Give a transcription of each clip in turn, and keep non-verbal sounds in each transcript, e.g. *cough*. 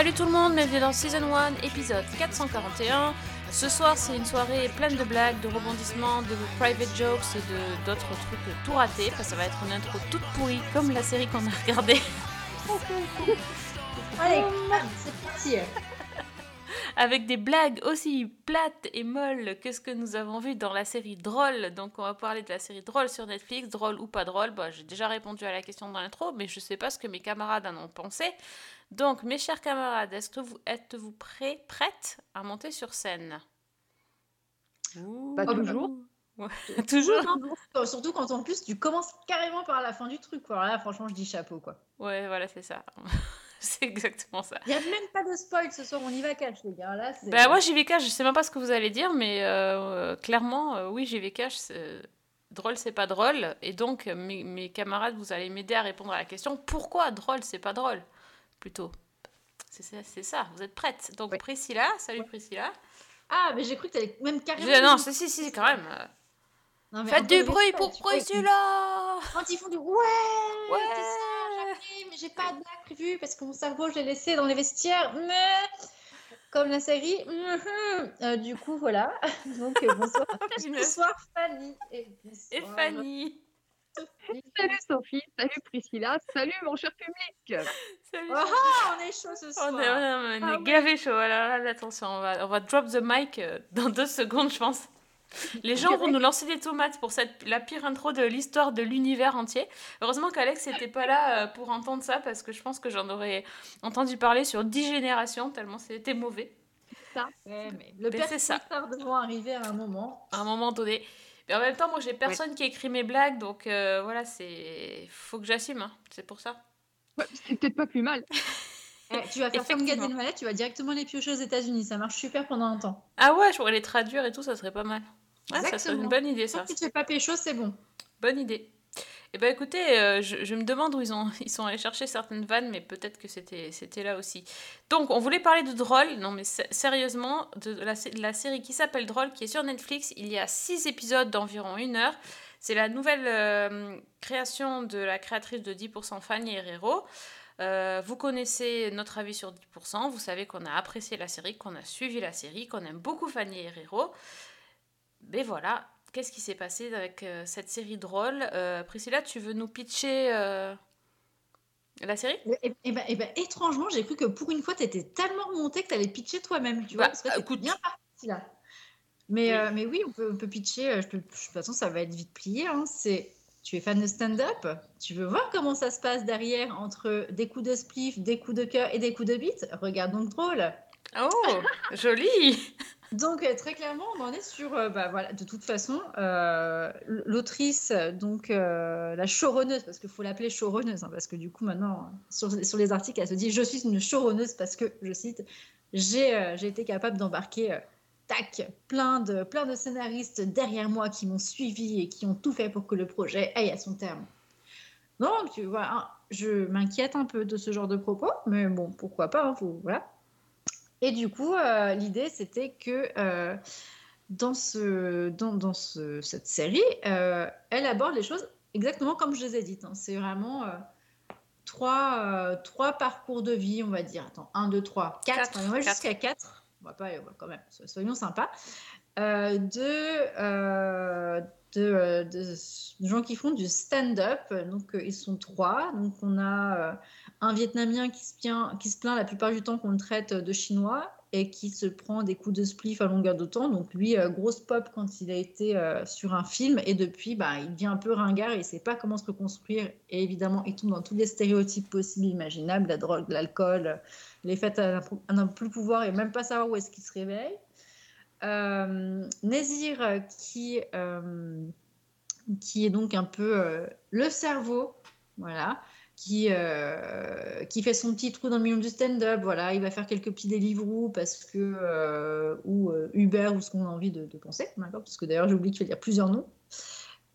Salut tout le monde, bienvenue dans Season 1, épisode 441. Ce soir, c'est une soirée pleine de blagues, de rebondissements, de private jokes et de d'autres trucs tout ratés. Enfin, ça va être une intro toute pourrie, comme la série qu'on a regardée, *laughs* Allez, c'est parti. avec des blagues aussi plates et molles que ce que nous avons vu dans la série Drôle. Donc, on va parler de la série Drôle sur Netflix, drôle ou pas drôle. Bah, J'ai déjà répondu à la question dans l'intro, mais je sais pas ce que mes camarades en ont pensé. Donc, mes chers camarades, est-ce que vous êtes-vous prêts, prêtes à monter sur scène? Pas toujours. Ouais. *laughs* *laughs* Toujours Toujours, Surtout quand en plus tu commences carrément par la fin du truc. Quoi. Alors là, franchement, je dis chapeau. quoi. Ouais, voilà, c'est ça. *laughs* c'est exactement ça. Il n'y a même pas de spoil ce soir, on y va cash, les gars. Là, c'est- Bah, moi, j'y vais cash, je sais même pas ce que vous allez dire, mais euh, clairement, euh, oui, j'y vais cash. c'est- Drôle, c'est pas drôle. Et donc, euh, mes, mes camarades, vous allez m'aider à répondre à la question pourquoi drôle, c'est pas drôle? Plutôt. C'est ça, c'est ça, vous êtes prêtes. Donc. Priscilla, salut Priscilla. Ah, mais j'ai cru que t'allais même carrément. Je- non, si, si, si, quand même. euh, Non, Faites du bruit pour Priscilla Quand ils font du ouais, Ouais. c'est ça, mais j'ai pas de blague prévue parce que mon cerveau, je l'ai laissé dans les vestiaires. Mais comme la série, mhm. Euh, du coup, voilà. *laughs* Donc, euh, bonsoir. *laughs* Bonsoir Fanny. Et, Fanny Sophie. Salut Sophie, salut Priscilla, salut mon cher public. Salut Oh, ah, on est chaud ce soir. *laughs* On est, on est- on est Ah gavé chaud. Alors là, attention, on va, on va drop the mic euh, *laughs* dans deux secondes, je pense. Les gens vont nous lancer des tomates pour cette, la pire intro de l'histoire de l'univers entier. Heureusement qu'Alex n'était pas là euh, pour entendre ça parce que je pense que j'en aurais entendu parler sur 10 générations tellement c'était mauvais Ouais, mais le Mais père c'est ça. Devant arriver à un moment. à un moment donné. Mais en même temps, moi j'ai personne qui écrit mes blagues donc euh, voilà, c'est. Faut que j'assume, hein. c'est pour ça. C'est peut-être pas plus mal. *laughs* Eh, tu vas faire comme Gad. Elmaleh, tu vas directement les piocher aux États-Unis. Ça marche super pendant un temps. Ah ouais, je pourrais les traduire et tout, ça serait pas mal. Ouais, ça serait une bonne idée ça. Que tu fais pas pécho, c'est bon. Bonne idée. Eh ben écoutez, euh, je, je me demande où ils, ont, *laughs* ils sont allés chercher certaines vannes, mais peut-être que c'était c'était là aussi. Donc, on voulait parler de Drôle, non mais sé- sérieusement, de la, de la série qui s'appelle Drôle, qui est sur Netflix. Il y a six épisodes d'environ une heure. C'est la nouvelle euh, création de la créatrice de 10% Fanny Herrero. Euh, vous connaissez notre avis sur 10%, vous savez qu'on a apprécié la série, qu'on a suivi la série, qu'on aime beaucoup Fanny Herrero. Mais voilà, qu'est-ce qui s'est passé avec euh, cette série drôle? Priscilla, tu veux nous pitcher la série? Et, et ben, et ben, étrangement, j'ai cru que pour une fois, tu étais tellement remonté que tu allais pitcher toi-même. Tu vois, Bah, parce que écoute. bien parti là. Mais Oui. oui, euh, mais oui on, peut, on peut pitcher. euh, Je peux, de toute façon, ça va être vite plié. hein. C'est, tu es fan de stand-up Tu veux voir comment ça se passe derrière entre des coups de spliff, des coups de cœur et des coups de bite? Regarde donc drôle. Oh, *laughs* joli Donc euh, très clairement, on en est sur, bah, voilà, de toute façon, euh, l'autrice, donc euh, la showrunneuse, parce qu'il faut l'appeler showrunneuse, hein, parce que du coup maintenant, sur, sur les articles, elle se dit, je suis une showrunneuse parce que, je cite, j'ai euh, été capable d'embarquer, tac, plein de, plein de scénaristes derrière moi qui m'ont suivi et qui ont tout fait pour que le projet aille à son terme. Donc, tu vois, hein, je m'inquiète un peu de ce genre de propos, mais bon, pourquoi pas, hein, faut- voilà. Et du coup, euh, l'idée, c'était que euh, dans, ce, dans, dans ce- cette série, euh, elle aborde les choses exactement comme je les ai dites. hein. C'est vraiment trois, trois parcours de vie, on va dire. Attends, un, deux, trois, quatre. Quatre, Enfin, on va quatre. jusqu'à quatre. On va pas, on va quand même, so- soyons sympas. Euh, de, euh, de, euh, de gens qui font du stand-up. Donc, euh, ils sont trois. Donc, on a un Vietnamien qui se, plaint, qui se plaint la plupart du temps qu'on le traite de chinois et qui se prend des coups de spliff à longueur de temps. Donc lui, euh, grosse pop quand il a été euh, sur un film et depuis, bah, il devient un peu ringard et il ne sait pas comment se reconstruire. Et évidemment, il tombe dans tous les stéréotypes possibles imaginables, la drogue, l'alcool, les fêtes à n'en plus pouvoir et même pas savoir où est-ce qu'il se réveille. Euh, Nézir euh, qui, euh, qui est donc un peu euh, le cerveau, voilà, qui, euh, qui fait son petit trou dans le milieu du stand-up. Voilà, il va faire quelques petits Deliveroo parce que euh, ou euh, Uber ou ce qu'on a envie de, de penser, Parce que d'ailleurs j'ai oublié qu'il y a plusieurs noms.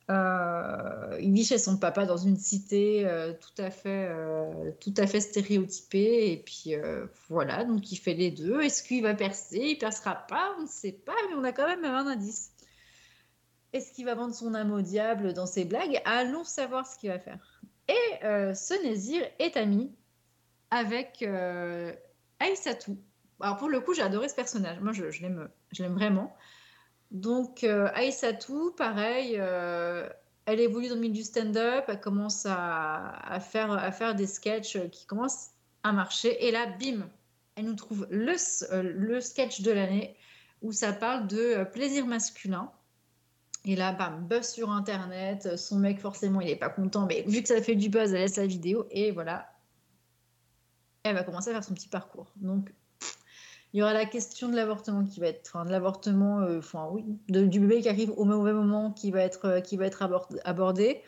Il vit chez son papa dans une cité tout à fait tout à fait stéréotypée et puis voilà donc il fait les deux est-ce qu'il va percer il percera pas on ne sait pas mais on a quand même un indice Est-ce qu'il va vendre son âme au diable dans ses blagues? Allons savoir ce qu'il va faire. Et euh, ce Nézir est ami avec euh. Alors pour le coup, j'ai adoré ce personnage. Moi, je, l'aime, je l'aime vraiment. Donc euh, pareil, euh, elle évolue dans le milieu du stand-up, elle commence à, faire, des sketchs qui commencent à marcher. Et là, bim, elle nous trouve le, euh, sketch de l'année où ça parle de plaisir masculin. Et là, bam, buzz sur Internet. Son mec, forcément, il n'est pas content, mais vu que ça fait du buzz, elle laisse la vidéo et voilà. Elle va commencer à faire son petit parcours. Donc, il y aura la question de l'avortement qui va être, enfin, de l'avortement, euh, enfin, oui, du bébé qui arrive au mauvais moment qui va être, euh, qui va être abord- abordé.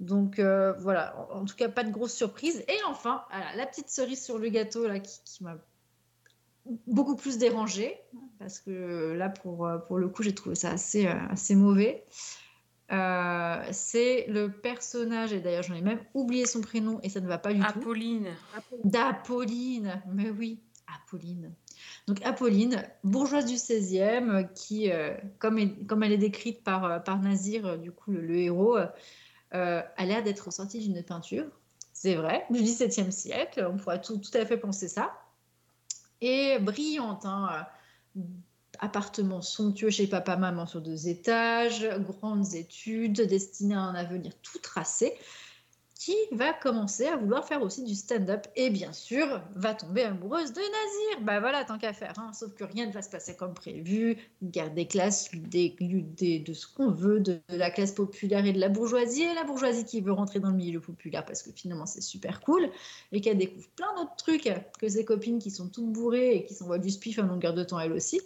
Donc, euh, voilà. En, tout cas, pas de grosse surprise. Et enfin, la petite cerise sur le gâteau là, qui m'a beaucoup plus dérangée, parce que là, pour, euh, pour le coup, j'ai trouvé ça assez, euh, assez mauvais. Euh, c'est le personnage, et d'ailleurs j'en ai même oublié son prénom et ça ne va pas du tout. Apolline. D'Apolline, mais oui, Apolline. Donc Apolline, bourgeoise du 16e, euh, qui, euh, comme, est- comme elle est décrite par, euh, par Nazir, euh, du coup le, le héros, euh, euh, a l'air d'être sortie d'une peinture. C'est vrai, du XVIIe siècle, on pourrait tout, tout à fait penser ça. Et brillante, hein, euh, appartement somptueux chez papa-maman sur deux étages, grandes études destinées à un avenir tout tracé qui va commencer à vouloir faire aussi du stand-up et bien sûr va tomber amoureuse de Nazir. Bah voilà, tant qu'à faire. hein. Sauf que rien ne va se passer comme prévu. Guerre des classes, de ce qu'on veut, de, la classe populaire et de la bourgeoisie. Et la bourgeoisie qui veut rentrer dans le milieu populaire parce que finalement c'est super cool et qu'elle découvre plein d'autres trucs que ses copines qui sont toutes bourrées et qui s'envoient du spiff à longueur de temps elles aussi.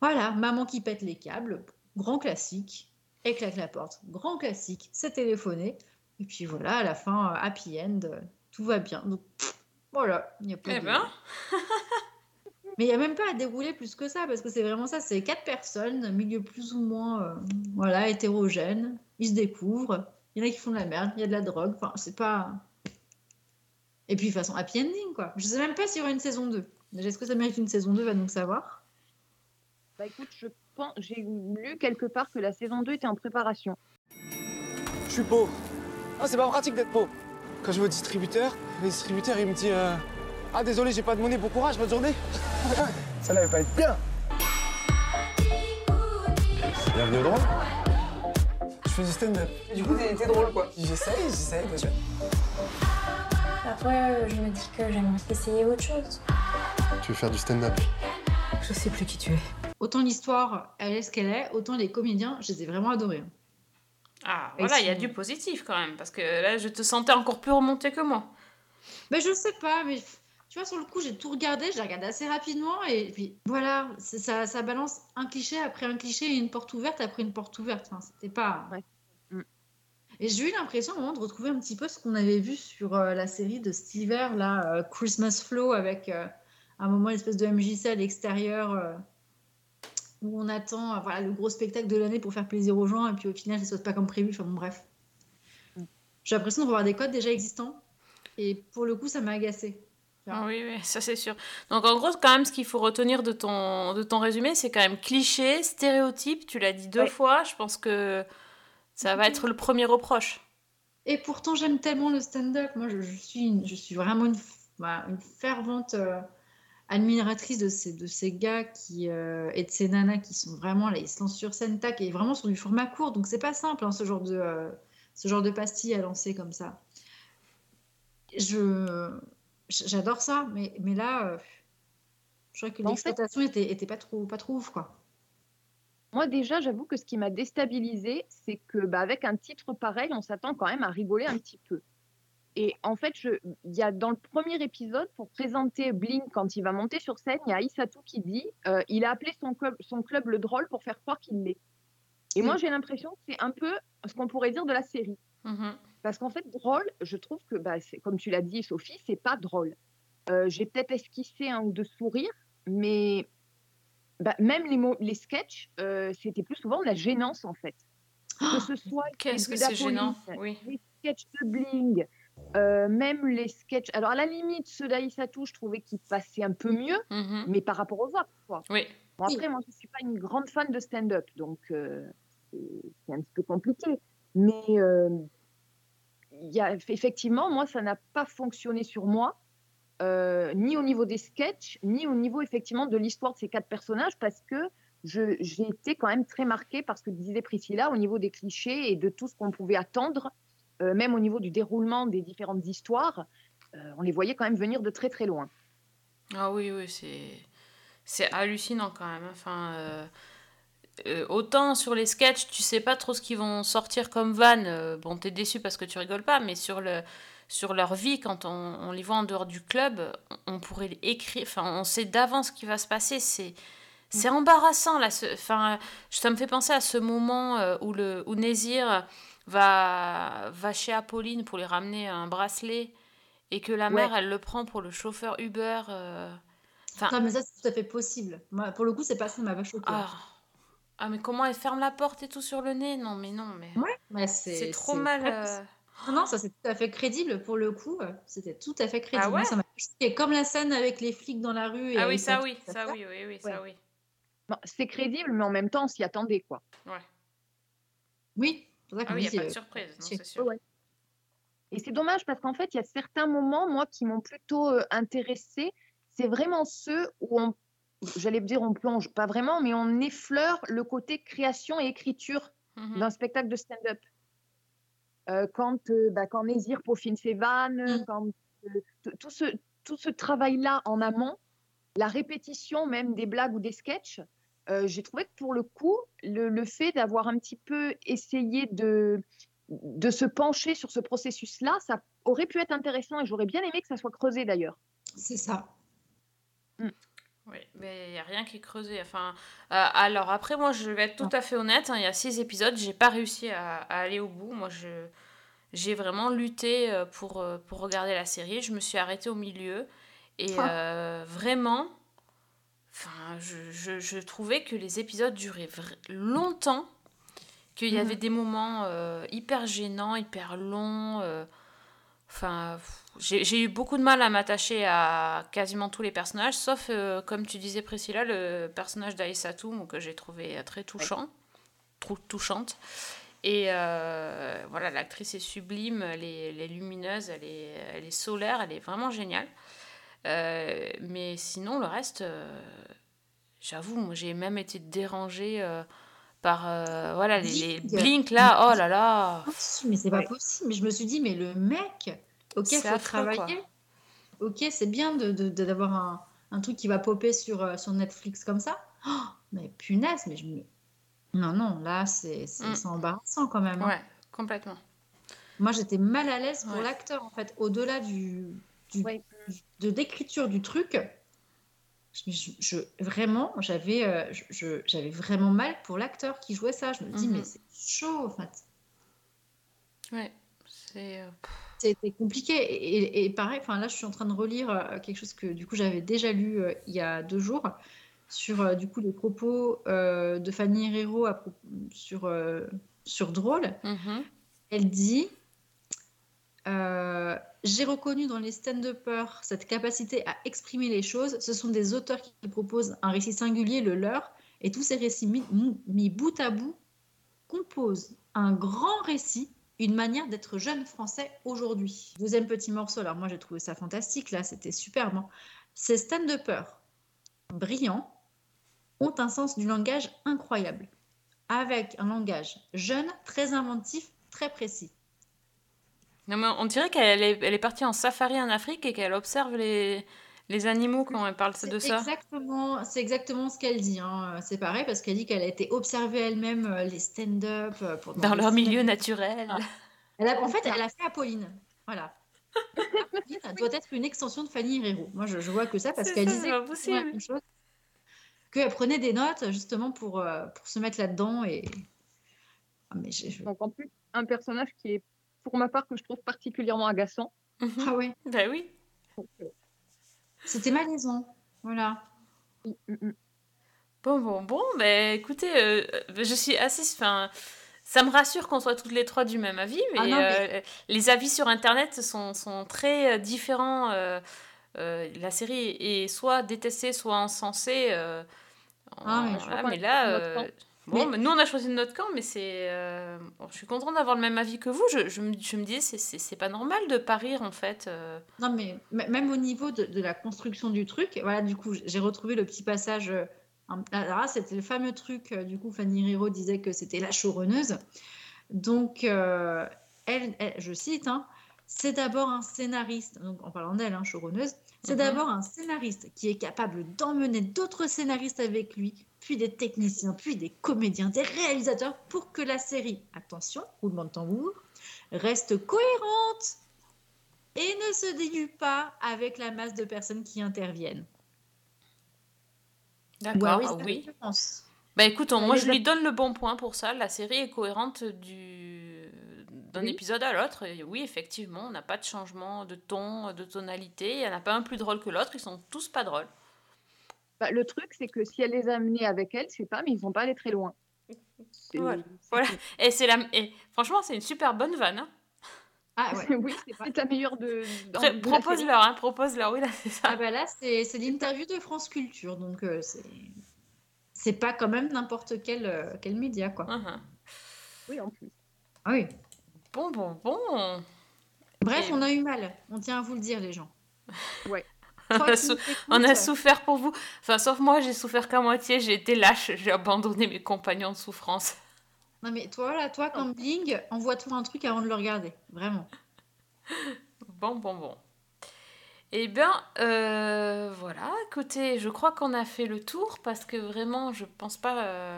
Voilà, maman qui pète les câbles, grand classique. Claque la porte, grand classique. C'est téléphoné. Et puis voilà, à la fin, euh, happy end, euh, tout va bien. Donc pff, voilà, il n'y a pas Eh de- ben, *laughs* Mais il n'y a même pas à dérouler plus que ça, parce que c'est vraiment ça, c'est quatre personnes, milieu plus ou moins euh, voilà, hétérogène, ils se découvrent, il y en a qui font de la merde, il y a de la drogue, enfin c'est pas... Et puis de toute façon, happy ending quoi. Je sais même pas s'il y aura une saison 2. Déjà, est-ce que ça mérite une saison 2, va donc savoir. Bah écoute, je pense, j'ai lu quelque part que la saison 2 était en préparation. Je suis pauvre. Ah, c'est pas pratique d'être pauvre. Quand je vais au distributeur, le distributeur il me dit euh, Ah, désolé, j'ai pas de monnaie, bon courage, bonne journée. *laughs* Ça n'allait pas être bien. Bienvenue au drôle. Je fais du stand-up. Du coup, t'es drôle quoi. J'essaye, j'essaye, sûr. Après, euh, je me dis que j'aimerais essayer autre chose. Tu veux faire du stand-up? Je sais plus qui tu es. Autant l'histoire, elle est ce qu'elle est, autant les comédiens, je les ai vraiment adorés. Ah, voilà, il y a du positif quand même, parce que là, je te sentais encore plus remonté que moi. Ben, je sais pas, mais tu vois, sur le coup, j'ai tout regardé, j'ai regardé assez rapidement, et puis voilà, ça, ça balance un cliché après un cliché et une porte ouverte après une porte ouverte. Enfin, c'était pas. Ouais. Mm. Et j'ai eu l'impression un moment de retrouver un petit peu ce qu'on avait vu sur euh, la série de cet hiver, là, euh, Christmas Flow, avec euh, à un moment une espèce de MJC à l'extérieur. Où on attend euh, voilà, le gros spectacle de l'année pour faire plaisir aux gens, et puis au final, ça se passe pas comme prévu. Enfin bon, bref. Mm. J'ai l'impression de revoir des codes déjà existants, et pour le coup, ça m'a agacé. Ah oui, oui, ça c'est sûr. Donc en gros, quand même, ce qu'il faut retenir de ton, de ton résumé, c'est quand même cliché, stéréotype, tu l'as dit deux fois, je pense que ça va être le premier reproche. Et pourtant, j'aime tellement le stand-up. Moi, je, je suis, une- je suis vraiment une, bah, une fervente euh, admiratrice de ces, de ces gars qui, euh, et de ces nanas qui sont vraiment là, ils se lancent sur scène, tac, et vraiment sur du format court. Donc, c'est pas simple, hein, ce, genre de, euh, ce genre de pastille à lancer comme ça. Je, j'adore ça, mais, mais là, euh, je crois que l'exploitation était, était pas trop, pas trop ouf, quoi. Moi déjà, j'avoue que ce qui m'a déstabilisée, c'est que bah, avec un titre pareil, on s'attend quand même à rigoler un petit peu. Et en fait, il y a dans le premier épisode, pour présenter Blink quand il va monter sur scène, il y a Isatou qui dit euh, il a appelé son club, son club le drôle pour faire croire qu'il l'est. Et moi, Oui. j'ai l'impression que c'est un peu ce qu'on pourrait dire de la série. Mhm. Parce qu'en fait, drôle, je trouve que, bah, comme tu l'as dit, Sophie, c'est pas drôle. Euh, J'ai peut-être esquissé un ou deux sourires, mais bah, même les, mots, les sketchs, euh, c'était plus souvent de la gênance, en fait. Que ce soit les Qu'est-ce que début c'est gênant d'Apolline, Oui. les sketchs de Bling, euh, même les sketchs. Alors, à la limite, ceux d'Aïssatou, je trouvais qu'ils passaient un peu mieux, Mhm. mais par rapport aux autres, quoi. Oui. Bon, après, moi, je ne suis pas une grande fan de stand-up, donc. euh, c'est un petit peu compliqué. Mais euh, y a, effectivement, moi, ça n'a pas fonctionné sur moi, euh, ni au niveau des sketchs, ni au niveau effectivement de l'histoire de ces quatre personnages, parce que j'ai été quand même très marquée par ce que disait Priscilla au niveau des clichés et de tout ce qu'on pouvait attendre, euh, même au niveau du déroulement des différentes histoires. euh, on les voyait quand même venir de très très loin. Ah oui, oui, c'est c'est hallucinant quand même. Enfin, euh, autant sur les sketchs, tu sais pas trop ce qu'ils vont sortir comme van. bon, t'es déçu parce que tu rigoles pas, mais sur le sur leur vie, quand on, on les voit en dehors du club, on, pourrait écrire. Enfin, on sait d'avance ce qui va se passer. C'est c'est embarrassant là. ce- Enfin, ça me fait penser à ce moment où le où Nézir va va chez Apolline pour lui ramener un bracelet et que la Ouais. mère elle le prend pour le chauffeur Uber. euh, Enfin, Non, mais ça, c'est tout à fait possible. Moi, pour le coup, c'est pas ça m'a pas choqué. ah. Ah, mais comment elle ferme la porte et tout sur le nez? Non, mais non, mais. Ouais, mais c'est C'est trop c'est mal. euh. Non, non, ça c'est tout à fait crédible pour le coup. C'était tout à fait crédible. Ah ouais? Moi, ça m'a choqué. Comme la scène avec les flics dans la rue. Et Ah oui, ça oui, ça oui, oui, oui, ça oui. Bon, c'est crédible, mais en même temps, on s'y attendait, quoi. Ouais. Oui, pour ça Ah oui, il n'y a pas de euh, surprise, non, c'est- sûr. Ouais. Et c'est dommage parce qu'en fait, il y a certains moments, moi, qui m'ont plutôt euh, intéressée. C'est vraiment ceux où on, j'allais dire, on plonge, pas vraiment, mais on effleure le côté création et écriture Mhm. d'un spectacle de stand-up. Euh, quand, euh, bah, quand Nézir peaufine ses vannes, Mm. quand euh, tout ce, tout ce travail-là en amont, la répétition même des blagues ou des sketchs, euh, j'ai trouvé que pour le coup, le, le fait d'avoir un petit peu essayé de, de se pencher sur ce processus-là, ça aurait pu être intéressant et j'aurais bien aimé que ça soit creusé d'ailleurs. C'est ça. Oui, mais il n'y a rien qui est creusé. Enfin, euh, alors après, moi, je vais être tout à fait honnête. hein, Il y a six épisodes, j'ai pas réussi à, à aller au bout. Moi, je j'ai vraiment lutté euh, pour, pour regarder la série. Je me suis arrêtée au milieu. Et Ah. euh, vraiment, enfin, je, je, je trouvais que les épisodes duraient longtemps. Qu'il y Mhm. avait des moments euh, hyper gênants, hyper longs. euh, Enfin, j'ai eu beaucoup de mal à m'attacher à quasiment tous les personnages, sauf, euh, comme tu disais Priscilla, le personnage d'Aïssatou, moi, que j'ai trouvé très touchant, trou- touchante. Et voilà, l'actrice est sublime, elle est, elle est lumineuse, elle est, elle est solaire, elle est vraiment géniale. Euh, mais sinon, le reste, euh, j'avoue, moi j'ai même été dérangée euh, par euh, voilà, les, les Bling. blinks là, oh là là. Ah, mais c'est pas Ouais. possible. Mais je me suis dit, mais le mec, ok, C'est faut affreux, quoi. travailler. Ok, c'est bien de, de- de- d'avoir un, un truc qui va popper sur, euh, sur Netflix comme ça. Oh, mais punaise, mais je me. Non, non, là, c'est c'est- Mm. embarrassant quand même. hein. Ouais, complètement. Moi, j'étais mal à l'aise pour Ouais. l'acteur, en fait. Au-delà du, du- Ouais. De l'écriture du truc, je, vraiment, j'avais euh, je- j'avais vraiment mal pour l'acteur qui jouait ça. Je me dis, Mhm. mais c'est chaud, en fait. Ouais, c'est. euh, C'était compliqué. Et, pareil, enfin, là, je suis en train de relire euh, quelque chose que, du coup, j'avais déjà lu euh, il y a deux jours sur, du coup, les propos de Fanny Herrero à sur, sur Drôle. mhm. Elle dit euh, J'ai reconnu dans les stand-uppers cette capacité à exprimer les choses. Ce sont des auteurs qui proposent un récit singulier, le leur, et tous ces récits mis, bout à bout composent un grand récit, une manière d'être jeune français aujourd'hui. Deuxième petit morceau, alors moi j'ai trouvé ça fantastique, là c'était superbe. hein. Ces stand-uppers brillants ont un sens du langage incroyable, avec un langage jeune, très inventif, très précis. Non, mais on dirait qu'elle est, elle est partie en safari en Afrique et qu'elle observe les, les animaux quand elle parle de ça. exactement, c'est exactement ce qu'elle dit. hein. C'est pareil parce qu'elle dit qu'elle a été observer elle-même euh, les stand-up euh, Dans leur milieu naturel. Ah. Elle a- en fait, elle a fait Apolline. Voilà. Apolline elle doit être une extension de Fanny Herrero. Moi, je, je vois que ça parce qu'elle disait exactement la possible. même chose. Qu'elle prenait des notes justement pour, euh, pour se mettre là-dedans. Et... Ah, mais je- Donc en plus, un personnage qui est, pour ma part, que je trouve particulièrement agaçant. Mhm. Ah ouais, Ben oui. c'était malaisant. Voilà. Mm, mm, mm. Bon, bon, bon, ben écoutez, euh, je suis assez. Enfin, ça me rassure qu'on soit toutes les trois du même avis, mais, Ah non, mais- euh, les avis sur Internet sont, sont très euh, différents. euh, euh, la série est soit détestée, soit encensée. euh, Ah, mais voilà, mais là, Bon, Mais- mais nous on a choisi notre camp, mais c'est. euh, bon, je suis contente d'avoir le même avis que vous. Je, je me, je me dis, c'est- pas normal de pas rire en fait. euh. Non, mais même au niveau de, de la construction du truc, voilà, du coup, j'ai retrouvé le petit passage. euh, Alors là, c'était le fameux truc, du coup, Fanny Riro disait que c'était la showrunneuse. Donc, euh, elle, elle- je cite, hein, c'est d'abord un scénariste, donc en parlant d'elle, hein, showrunneuse, c'est Mhm. d'abord un scénariste qui est capable d'emmener d'autres scénaristes avec lui, puis des techniciens, puis des comédiens, des réalisateurs, pour que la série, attention, roulement de tambour, reste cohérente et ne se dilue pas avec la masse de personnes qui interviennent. D'accord, Ouais, ah c'est oui. référence. Bah écoute, on- moi je lui donne le bon point pour ça. La série est cohérente du d'un Oui. épisode à l'autre. Oui, effectivement, on n'a pas de changement de ton, de tonalité. Il n'y en a pas un plus drôle que l'autre. Ils sont tous pas drôles. Bah, le truc, c'est que si elle les a amenés avec elle, c'est pas, mais ils vont pas aller très loin. *laughs* Voilà. Et c'est la, et franchement, c'est une super bonne vanne. hein. Ah *laughs* ouais. oui, c'est la meilleure de. Propose-leur, hein, propose-leur. Oui, là, c'est ça. Ah bah là, c'est l'interview de France Culture, donc euh, c'est c'est pas quand même n'importe quel, euh, quel média, quoi. Mhm. Oui, en plus. Ah oui. Bon, bon, bon. Bref, Et- on a eu mal. On tient à vous le dire, les gens. Ouais. On a sou- On souffert pour vous. Enfin, sauf moi, j'ai souffert qu'à moitié. J'ai été lâche. J'ai abandonné mes compagnons de souffrance. Non mais toi, là, toi, comme Bling, envoie-toi un truc avant de le regarder. Vraiment. *laughs* Bon, bon, bon. Eh bien, euh, voilà. Écoutez, je crois qu'on a fait le tour parce que vraiment, je pense pas. euh,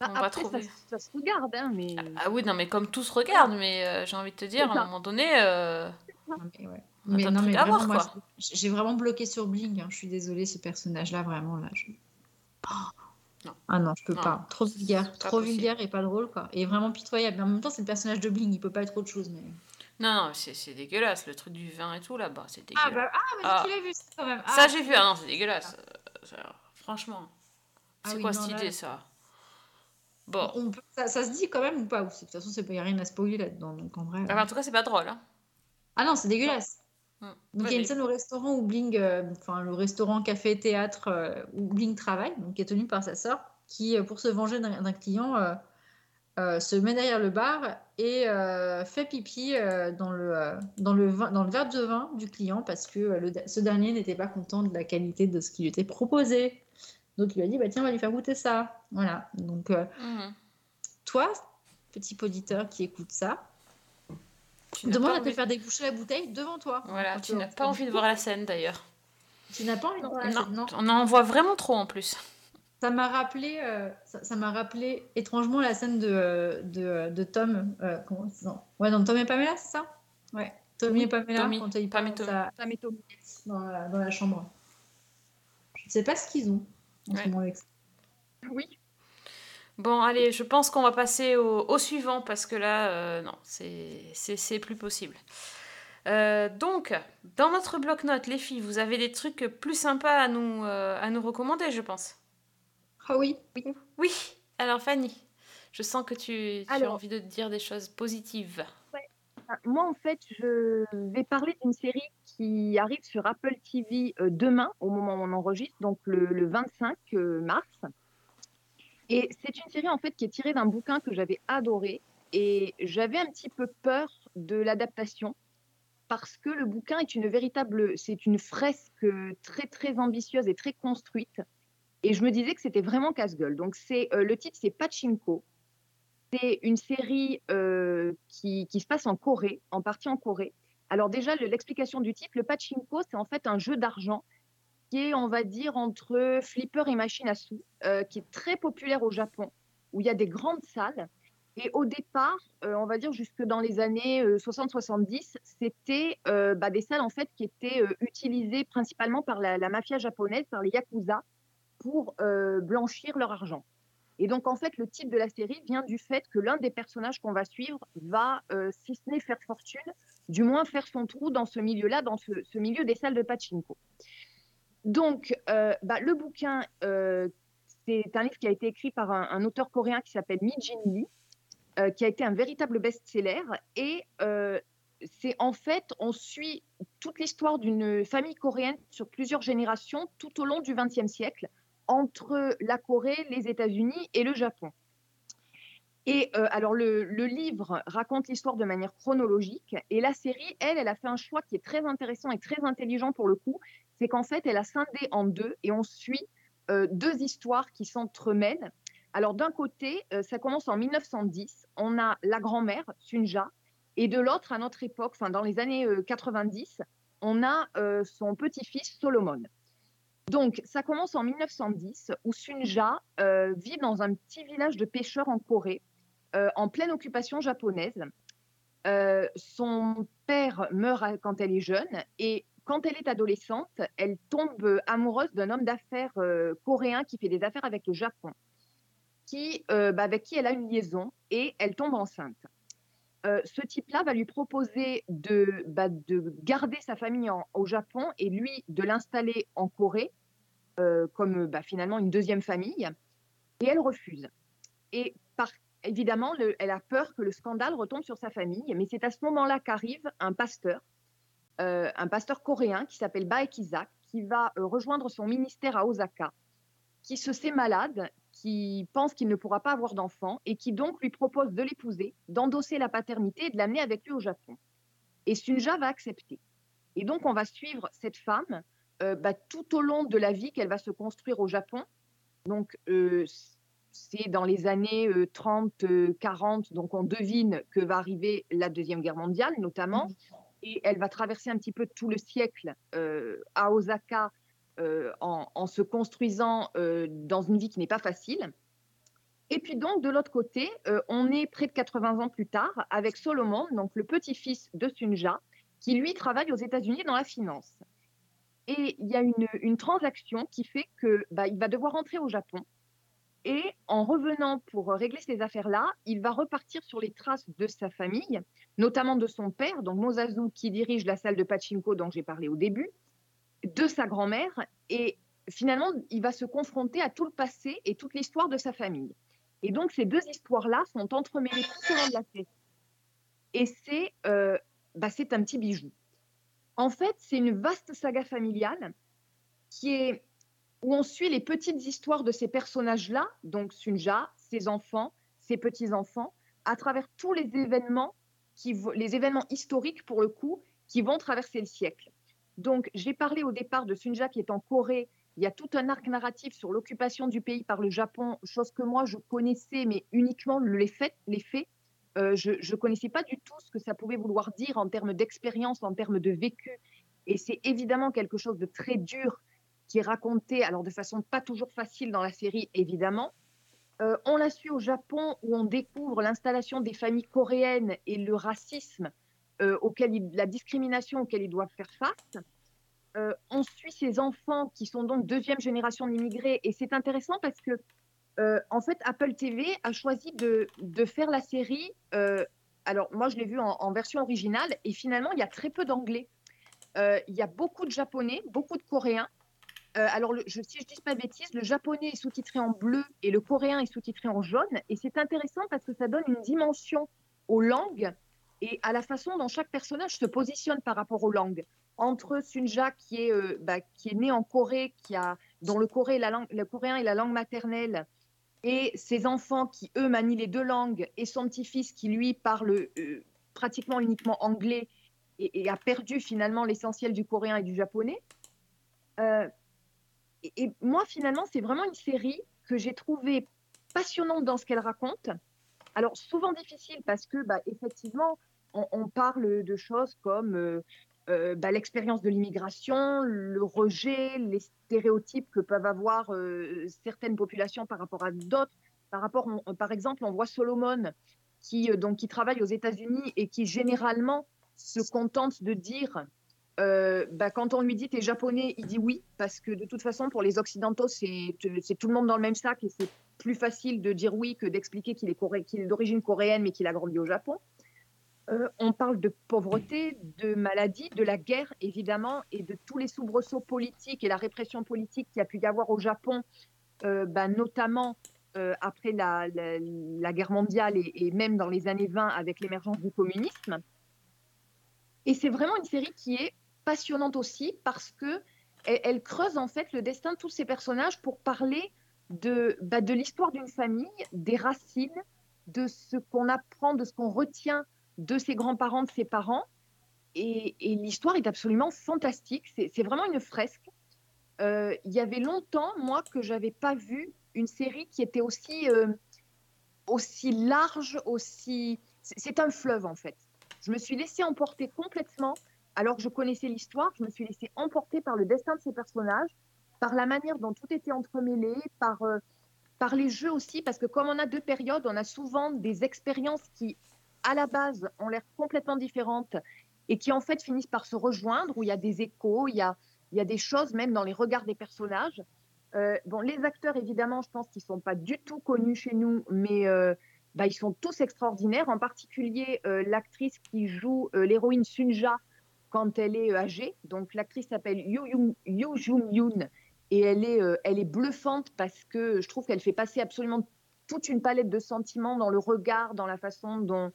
Bah, On va après, trouver. ça, ça se regarde, hein, mais. Ah oui, non, mais comme tout se regarde, mais euh, j'ai envie de te dire, à un moment donné. euh, ouais. Mais non, mais vraiment, voir, moi, j'ai vraiment bloqué sur Bling. hein. Je suis désolée, ce personnage-là, vraiment, là. je- Oh. Non. Ah non, je peux Non. pas. Trop vulgaire. Trop possible. vulgaire et pas drôle, quoi. Et vraiment pitoyable. Mais en même temps, c'est le personnage de Bling. Il peut pas être autre chose, mais... Non, non, c'est c'est dégueulasse. Le truc du vin et tout là-bas, c'est Ah dégueulasse. bah, ah, mais Ah. tu l'as vu, ça, quand même. Ça, Ah. j'ai vu. Ah non, c'est dégueulasse. Euh, ça- franchement. Ah C'est oui, quoi non, cette là- idée, ça? Bon. On peut- ça, ça se dit quand même ou pas De toute façon, il n'y a rien à spoiler là-dedans. Donc en vrai. Ah, bah, en tout cas, c'est pas drôle. Hein. Ah non, c'est dégueulasse. Hum. Donc il y a une scène au restaurant où Bling, euh, enfin le restaurant café théâtre euh, où Bling travaille, donc qui est tenu par sa sœur, qui euh, pour se venger d'un client euh, se met derrière le bar et fait pipi dans le dans le vin- dans le verre de vin du client parce que le- ce dernier n'était pas content de la qualité de ce qui lui était proposé. Donc il lui a dit bah tiens on va lui faire goûter ça. Voilà. Donc Mhm. toi petit auditeur qui écoute ça, Tu demande à te faire déboucher la bouteille devant toi. Voilà, tu n'as pas envie de voir la scène d'ailleurs. Tu n'as pas envie de voir la Non, scène, non. on en voit vraiment trop en plus. Ça m'a rappelé, euh, ça, ça m'a rappelé étrangement la scène de, euh, de, de Tom. euh, comment non. Ouais, dans Tom et Pamela, c'est ça? Ouais. Tommy et Pamela, Tommy, quand ils Pam et parlent Tommy. ça Ça m'étonne. dans, la, dans la chambre. Je ne sais pas ce qu'ils ont en Ouais. ce moment avec ça. Oui. Bon, allez, je pense qu'on va passer au, au suivant parce que là, euh, non, c'est plus possible. Euh, donc, dans notre bloc-notes, les filles, vous avez des trucs plus sympas à nous, euh, à nous recommander, je pense. Ah oui, Oui, alors Fanny, je sens que tu, tu as envie de dire des choses positives. Ah, Moi, en fait, je vais parler d'une série qui arrive sur Apple TV euh, demain, au moment où on enregistre, donc le, le 25 euh, mars. Et c'est une série, en fait, qui est tirée d'un bouquin que j'avais adoré. Et j'avais un petit peu peur de l'adaptation parce que le bouquin est une véritable, c'est une fresque très, très ambitieuse et très construite. Et je me disais que c'était vraiment casse-gueule. Donc, c'est euh, le titre, c'est Pachinko. C'est une série euh, qui, qui se passe en Corée, en partie en Corée. Alors déjà, le- l'explication du titre, le pachinko, c'est en fait un jeu d'argent qui est, on va dire, entre flipper et machine à sous, euh, qui est très populaire au Japon, où il y a des grandes salles. Et au départ, euh, on va dire jusque dans les années euh, 60-70, c'était euh, bah, des salles en fait qui étaient utilisées principalement par la, mafia japonaise, par les yakuza, pour blanchir leur argent. Et donc, en fait, le titre de la série vient du fait que l'un des personnages qu'on va suivre va, si ce n'est faire fortune, du moins faire son trou dans ce milieu-là, dans ce milieu des salles de pachinko. Donc, euh, bah, le bouquin, euh, c'est un livre qui a été écrit par un, auteur coréen qui s'appelle Mi Jin Lee, euh, qui a été un véritable best-seller. Et c'est en fait, on suit toute l'histoire d'une famille coréenne sur plusieurs générations tout au long du XXe siècle entre la Corée, les États-Unis et le Japon. Et euh, alors le, livre raconte l'histoire de manière chronologique et la série, elle, elle a fait un choix qui est très intéressant et très intelligent pour le coup, c'est qu'en fait, elle a scindé en deux et on suit euh, deux histoires qui s'entremêlent. Alors d'un côté, euh, ça commence en 1910, on a la grand-mère, Sunja, et de l'autre, à notre époque, enfin dans les années euh, 90, on a son petit-fils Solomon. Donc ça commence en 1910, où Sunja vit dans un petit village de pêcheurs en Corée, en pleine occupation japonaise. Euh, son père meurt quand elle est jeune et quand elle est adolescente, elle tombe euh, amoureuse d'un homme d'affaires euh, coréen qui fait des affaires avec le Japon, qui, euh, bah, avec qui elle a une liaison et elle tombe enceinte. Euh, ce type-là va lui proposer de, bah, de garder sa famille au Japon et lui de l'installer en Corée euh, comme bah, finalement une deuxième famille. Et elle refuse. Et par, évidemment, le- elle a peur que le scandale retombe sur sa famille. Mais c'est à ce moment-là qu'arrive un pasteur, euh, un pasteur coréen qui s'appelle Baek Isaac, qui va euh, rejoindre son ministère à Osaka, qui se sait malade, qui pense qu'il ne pourra pas avoir d'enfant et qui donc lui propose de l'épouser, d'endosser la paternité et de l'amener avec lui au Japon. Et Sunja va accepter. Et donc on va suivre cette femme euh, bah, tout au long de la vie qu'elle va se construire au Japon. Donc euh, c'est dans les années euh, 30, euh, 40, donc on devine que va arriver la Deuxième Guerre mondiale notamment. Et elle va traverser un petit peu tout le siècle euh, à Osaka euh, en, en se construisant euh, dans une vie qui n'est pas facile. Et puis donc, de l'autre côté, on est près de 80 ans plus tard avec Solomon, donc le petit-fils de Sunja, qui lui travaille aux États-Unis dans la finance. Et il y a une, une transaction qui fait que bah, il va devoir rentrer au Japon. Et en revenant pour régler ces affaires-là, il va repartir sur les traces de sa famille, notamment de son père, donc Mosazu, qui dirige la salle de pachinko dont j'ai parlé au début, de sa grand-mère, et finalement, il va se confronter à tout le passé et toute l'histoire de sa famille. Et donc, ces deux histoires-là sont entremêlées tout au long de la série. Et c'est euh, bah, un petit bijou. En fait, c'est une vaste saga familiale qui est où on suit les petites histoires de ces personnages-là, donc Sunja, ses enfants, ses petits-enfants, à travers tous les événements, les événements historiques pour le coup, qui vont traverser le siècle. Donc, j'ai parlé au départ de Sunja qui est en Corée. Il y a tout un arc narratif sur l'occupation du pays par le Japon, chose que moi je connaissais, mais uniquement les faits. Les faits. Euh, je ne connaissais pas du tout ce que ça pouvait vouloir dire en termes d'expérience, en termes de vécu. Et c'est évidemment quelque chose de très dur qui est raconté, alors de façon pas toujours facile dans la série, évidemment. Euh, on la suit au Japon où on découvre l'installation des familles coréennes et le racisme euh, auquel la discrimination auquel ils doivent faire face. Euh, on suit ces enfants qui sont donc deuxième génération d'immigrés et c'est intéressant parce que en fait Apple TV a choisi de, de faire la série. alors moi je l'ai vu en, version originale et finalement il y a très peu d'anglais. Il y a beaucoup de japonais, beaucoup de coréens. Euh, alors, je, si je dis pas de bêtises, le japonais est sous-titré en bleu et le coréen est sous-titré en jaune. Et c'est intéressant parce que ça donne une dimension aux langues et à la façon dont chaque personnage se positionne par rapport aux langues. Entre Sunja, qui est, euh, bah, qui est né en Corée, qui a, dont le, Corée la coréen est la langue maternelle, et ses enfants qui, eux, manient les deux langues, et son petit-fils qui, lui, parle euh, pratiquement uniquement anglais et, a perdu finalement l'essentiel du coréen et du japonais. Et, moi, finalement, c'est vraiment une série que j'ai trouvée passionnante dans ce qu'elle raconte. Alors, souvent difficile parce que, bah, effectivement, on, parle de choses comme euh, euh, bah, l'expérience de l'immigration, le rejet, les stéréotypes que peuvent avoir euh, certaines populations par rapport à d'autres. Par, par exemple, on voit Solomon qui, donc, qui travaille aux États-Unis et qui généralement se contente de dire euh, bah, quand on lui dit t'es japonais, il dit oui, parce que de toute façon, pour les Occidentaux, c'est tout le monde dans le même sac et c'est plus facile de dire oui que d'expliquer qu'il est, d'origine coréenne mais qu'il a grandi au Japon. Euh, on parle de pauvreté, de maladie, de la guerre, évidemment, et de tous les soubresauts politiques et la répression politique qu'il a pu y avoir au Japon, euh, bah, notamment après la, guerre mondiale et même dans les années 20 avec l'émergence du communisme. Et c'est vraiment une série qui est passionnante aussi parce que elle, creuse en fait le destin de tous ces personnages pour parler de, bah, de l'histoire d'une famille, des racines, de ce qu'on apprend, de ce qu'on retient de ses grands-parents, de ses parents. Et, l'histoire est absolument fantastique. C'est vraiment une fresque. Euh, Il y avait longtemps, moi, que j'avais pas vu une série qui était aussi, euh, aussi large, aussi. C'est un fleuve en fait. Je me suis laissée emporter complètement, alors que je connaissais l'histoire. Je me suis laissée emporter par le destin de ces personnages, par la manière dont tout était entremêlé, par euh, par les jeux aussi, parce que comme on a deux périodes, on a souvent des expériences qui, à la base, ont l'air complètement différentes et qui en fait finissent par se rejoindre, où il y a des échos, il y a, il y a des choses même dans les regards des personnages. Euh, bon, les acteurs, évidemment, je pense qu'ils ne sont pas du tout connus chez nous, mais euh, bah, ils sont tous extraordinaires, en particulier l'actrice qui joue l'héroïne Sunja quand elle est euh, âgée. Donc l'actrice s'appelle Yoo Yoon- Yoo Jung Yoon et elle est, euh, elle est bluffante parce que je trouve qu'elle fait passer absolument toute une palette de sentiments dans le regard, dans la façon dont,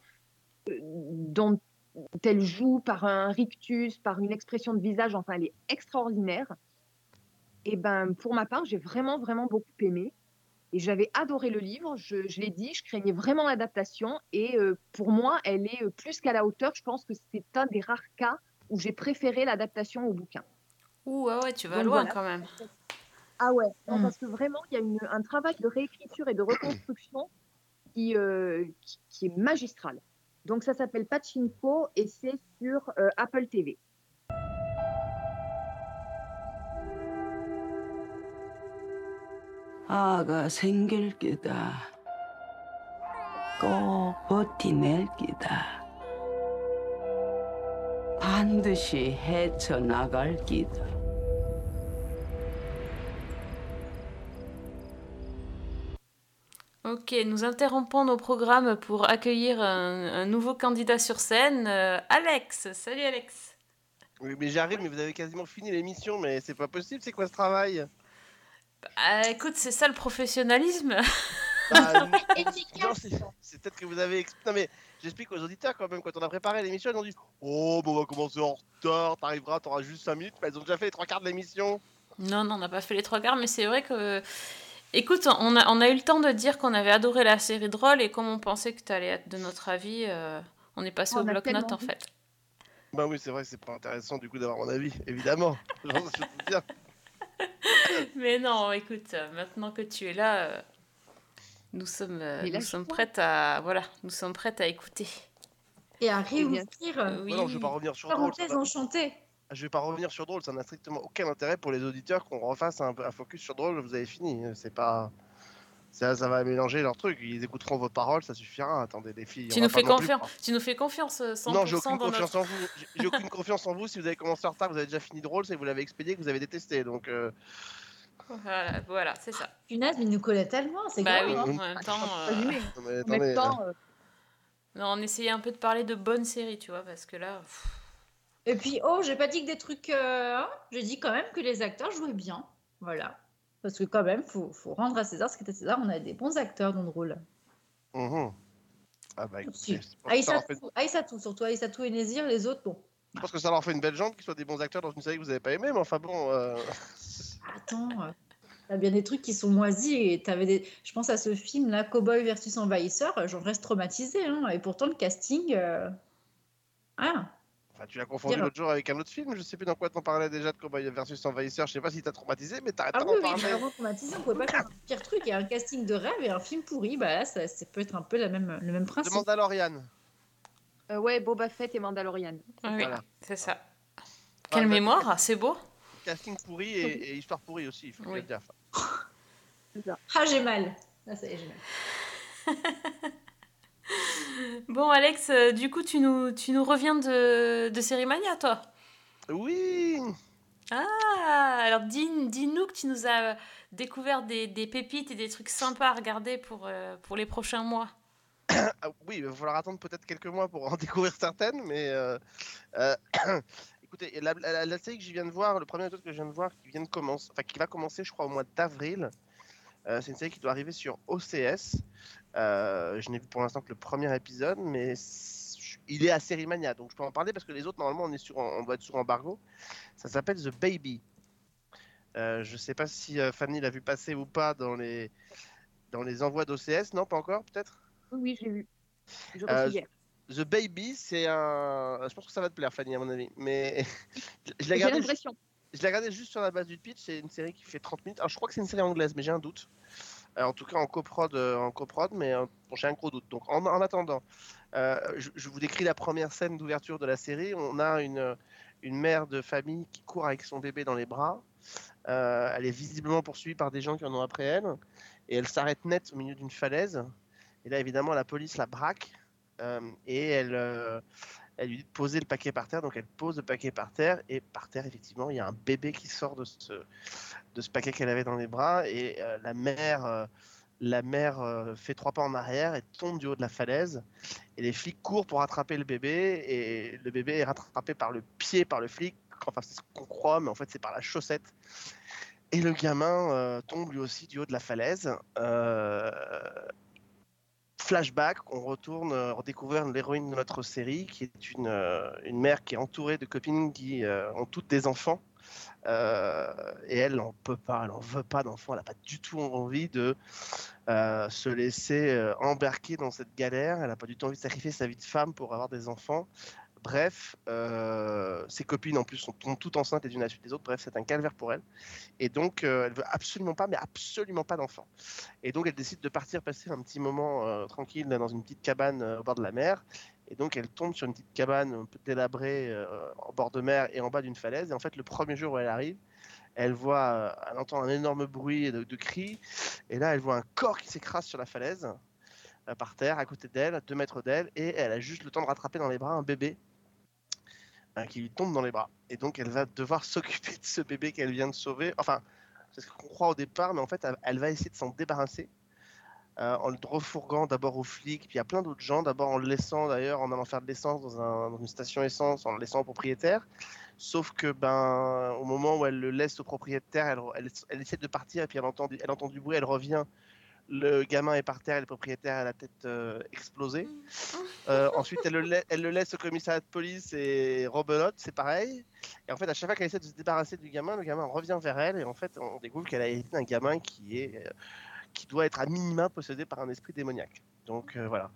euh, dont elle joue, par un rictus, par une expression de visage. Enfin, elle est extraordinaire. Et ben, pour ma part, j'ai vraiment, vraiment beaucoup aimé. Et j'avais adoré le livre. Je, l'ai dit, je craignais vraiment l'adaptation. Et pour moi, elle est plus qu'à la hauteur. Je pense que c'est un des rares cas où j'ai préféré l'adaptation au bouquin. Ouh, ah ouais, tu vas Donc loin voilà. quand même. Ah ouais, non, Mm. parce que vraiment, il y a une- un travail de réécriture et de reconstruction qui, euh, qui, qui est magistral. Donc ça s'appelle Pachinko et c'est sur euh, Apple TV. 아가 생길 기다. 꼭 버티낼 기다. 반드시 헤쳐나갈 기다. Ok, nous interrompons nos programmes pour accueillir un, un nouveau candidat sur scène. Euh, Alex, salut Alex. Oui, mais j'arrive, mais vous avez quasiment fini l'émission, mais c'est pas possible, c'est quoi ce travail Ah, écoute, c'est ça le professionnalisme. *laughs* Bah, *laughs* non, c'est peut-être que vous avez. Non, mais j'explique aux auditeurs quand même, quand on a préparé l'émission, ils ont dit Oh, bon, on va commencer en retard, t'arriveras, t'auras juste 5 minutes, mais ils ont déjà fait les trois quarts de l'émission. Non, non, on n'a pas fait les trois quarts, mais c'est vrai que. Écoute, on a, on a eu le temps de dire qu'on avait adoré la série drôle et comme on pensait que tu allais être de notre avis, euh, on est passé On au bloc-notes en fait. Bah oui, c'est vrai, c'est pas intéressant du coup d'avoir mon avis, évidemment. *laughs* *laughs* Mais non, écoute, euh, maintenant que tu es là, euh, nous sommes, euh, Mais nous sommes prêtes à, voilà, nous sommes prêtes à écouter. Et à bien, réouvrir Euh, oui. Ouais, non, je vais pas revenir sur drôle. parenthèse enchantée. Je vais pas revenir sur drôle, ça n'a strictement aucun intérêt pour les auditeurs qu'on refasse un, un focus sur drôle, vous avez fini. C'est pas. Ça, ça va mélanger leurs trucs, ils écouteront vos paroles, ça suffira. Attendez, les filles. Tu nous, fais non plus confiance, tu nous fais confiance euh, 100% Non, j'ai aucune dans confiance notre... en vous. J'ai aucune confiance en vous. Si vous avez commencé en retard, vous avez déjà fini drôle, c'est que vous l'avez expédié, que vous avez détesté. Donc, euh, Voilà, voilà c'est ça. Punaise, mais il nous connaît tellement, c'est Bah grave. oui, hein. en même temps, euh, mais En même temps, euh, euh, non, on essayait un peu de parler de bonnes séries, tu vois, parce que là, pff, Et puis, oh, j'ai pas dit que des trucs. euh, hein, j'ai dit quand même que les acteurs jouaient bien. Voilà. Parce que, quand même, faut, faut rendre à César ce qui à César. On a des bons acteurs dans le rôle. mhm. Ah bah écoutez, Aïssatou, surtout Aïssatou et Nézir, les autres, bon. je pense que ça leur fait une belle jambe qu'ils soient des bons acteurs dans une série que vous avez pas aimé, mais enfin bon. euh, Attends, euh, t'as bien des trucs qui sont moisis et t'avais des. Je pense à ce film là, Cowboy versus Envahisseur, euh, j'en reste traumatisée. Hein, et pourtant, le casting. euh, Ah, Enfin, tu l'as confondu l'autre jour avec un autre film, je sais plus dans quoi t'en parlais déjà de Cowboy versus Envahisseur, je sais pas si t'as traumatisé, mais t'arrêtes ah pas oui, d'en oui, parler. vraiment traumatisé. On pouvait pas faire un pire truc. Il y a un casting de rêve et un film pourri. Bah là, ça, ça peut être un peu la même, le même De principe. Mandalorian. euh, ouais, Boba Fett et Mandalorian. oui, Voilà. c'est ça. Ah, Quelle bah, mémoire, ah, c'est beau. Casting pourri et, et histoire pourrie aussi, il faut Oui. le dire. Ah, j'ai mal. Là, ça y est, j'ai mal. *laughs* Bon, Alex, euh, du coup, tu nous, tu nous reviens de, de Série Mania, toi? Oui Ah, alors dis- dis-nous que tu nous as découvert des, des pépites et des trucs sympas à regarder pour, euh, pour les prochains mois. *coughs* Ah oui, il va falloir attendre peut-être quelques mois pour en *laughs* découvrir certaines, mais euh, euh, écoutez, la, la- la série que je viens de voir, le premier épisode que je viens de voir, qui vient de commencer, enfin qui va commencer, je crois, au mois d'avril. euh, c'est une série qui doit arriver sur OCS. Euh, je n'ai vu pour l'instant que le premier épisode, mais il est à Série Mania, donc je peux en parler parce que les autres, normalement, on, est sur, on doit être sur embargo. Ça s'appelle The Baby. Euh, je sais pas si Fanny l'a vu passer ou pas dans les, dans les envois d'OCS. Non, pas encore, peut-être? Oui, oui, j'ai vu. Je Euh, hier. The Baby, c'est un. Je pense que ça va te plaire, Fanny, à mon avis. Mais *laughs* je l'ai regardé, je l'ai regardé juste sur la base du pitch. C'est une série qui fait 30 minutes. Alors, je crois que c'est une série anglaise, mais j'ai un doute. Euh, en tout cas, en coprod, euh, en coprod mais euh, bon, j'ai un gros doute. Donc, en, en attendant, euh, je, je vous décris la première scène d'ouverture de la série. On a une, une mère de famille qui court avec son bébé dans les bras. Euh, elle est visiblement poursuivie par des gens qui en ont après elle. Et elle s'arrête net au milieu d'une falaise. Et là, évidemment, la police la braque. Euh, et elle, euh, elle lui dit de poser le paquet par terre. Donc, elle pose le paquet par terre. Et par terre, effectivement, il y a un bébé qui sort de ce, de ce paquet qu'elle avait dans les bras. Et euh, la mère, la mère fait trois pas en arrière et tombe du haut de la falaise. Et les flics courent pour rattraper le bébé. Et le bébé est rattrapé par le pied, par le flic. Enfin, c'est ce qu'on croit, mais en fait, c'est par la chaussette. Et le gamin tombe lui aussi du haut de la falaise. Euh, Flashback, on retourne euh, redécouvrir l'héroïne de notre série, qui est une, euh, une mère qui est entourée de copines qui euh, ont toutes des enfants. Euh, et elle n'en peut pas, elle n'en veut pas d'enfants, elle n'a pas du tout envie de euh, se laisser euh, embarquer dans cette galère, elle n'a pas du tout envie de sacrifier sa vie de femme pour avoir des enfants. Bref, euh, ses copines en plus sont toutes enceintes les unes à la suite des autres. Bref, c'est un calvaire pour elle. Et donc, euh, elle veut absolument pas, mais absolument pas d'enfants. Et donc, elle décide de partir passer un petit moment euh, tranquille dans une petite cabane euh, au bord de la mer. Et donc, elle tombe sur une petite cabane un peu délabrée en bord de mer et en bas d'une falaise. Et en fait, le premier jour où elle arrive, elle voit, elle entend un énorme bruit de, de cris. Et là, elle voit un corps qui s'écrase sur la falaise, par terre, à côté d'elle, à deux mètres d'elle. Et elle a juste le temps de rattraper dans les bras un bébé euh, qui lui tombe dans les bras. Et donc, elle va devoir *laughs* s'occuper de ce bébé qu'elle vient de sauver. Enfin, c'est ce qu'on croit au départ, mais en fait, elle, va essayer de s'en débarrasser. euh, en le refourguant d'abord aux flics, puis à plein d'autres gens, d'abord en le laissant d'ailleurs, en allant faire de l'essence dans, dans une station essence, en le laissant au propriétaire. Sauf que ben, au moment où elle le laisse au propriétaire, elle, essaie de partir, et puis elle entend du bruit, elle revient. Le gamin est par terre et le propriétaire a la tête euh, explosée. Euh, ensuite, elle le, lai- elle le laisse au commissariat de police et rebelote, c'est pareil. Et en fait, à chaque fois qu'elle essaie de se débarrasser du gamin, le gamin revient vers elle et en fait, on découvre qu'elle a été un gamin qui est euh, qui doit être à minima possédé par un esprit démoniaque. Donc voilà.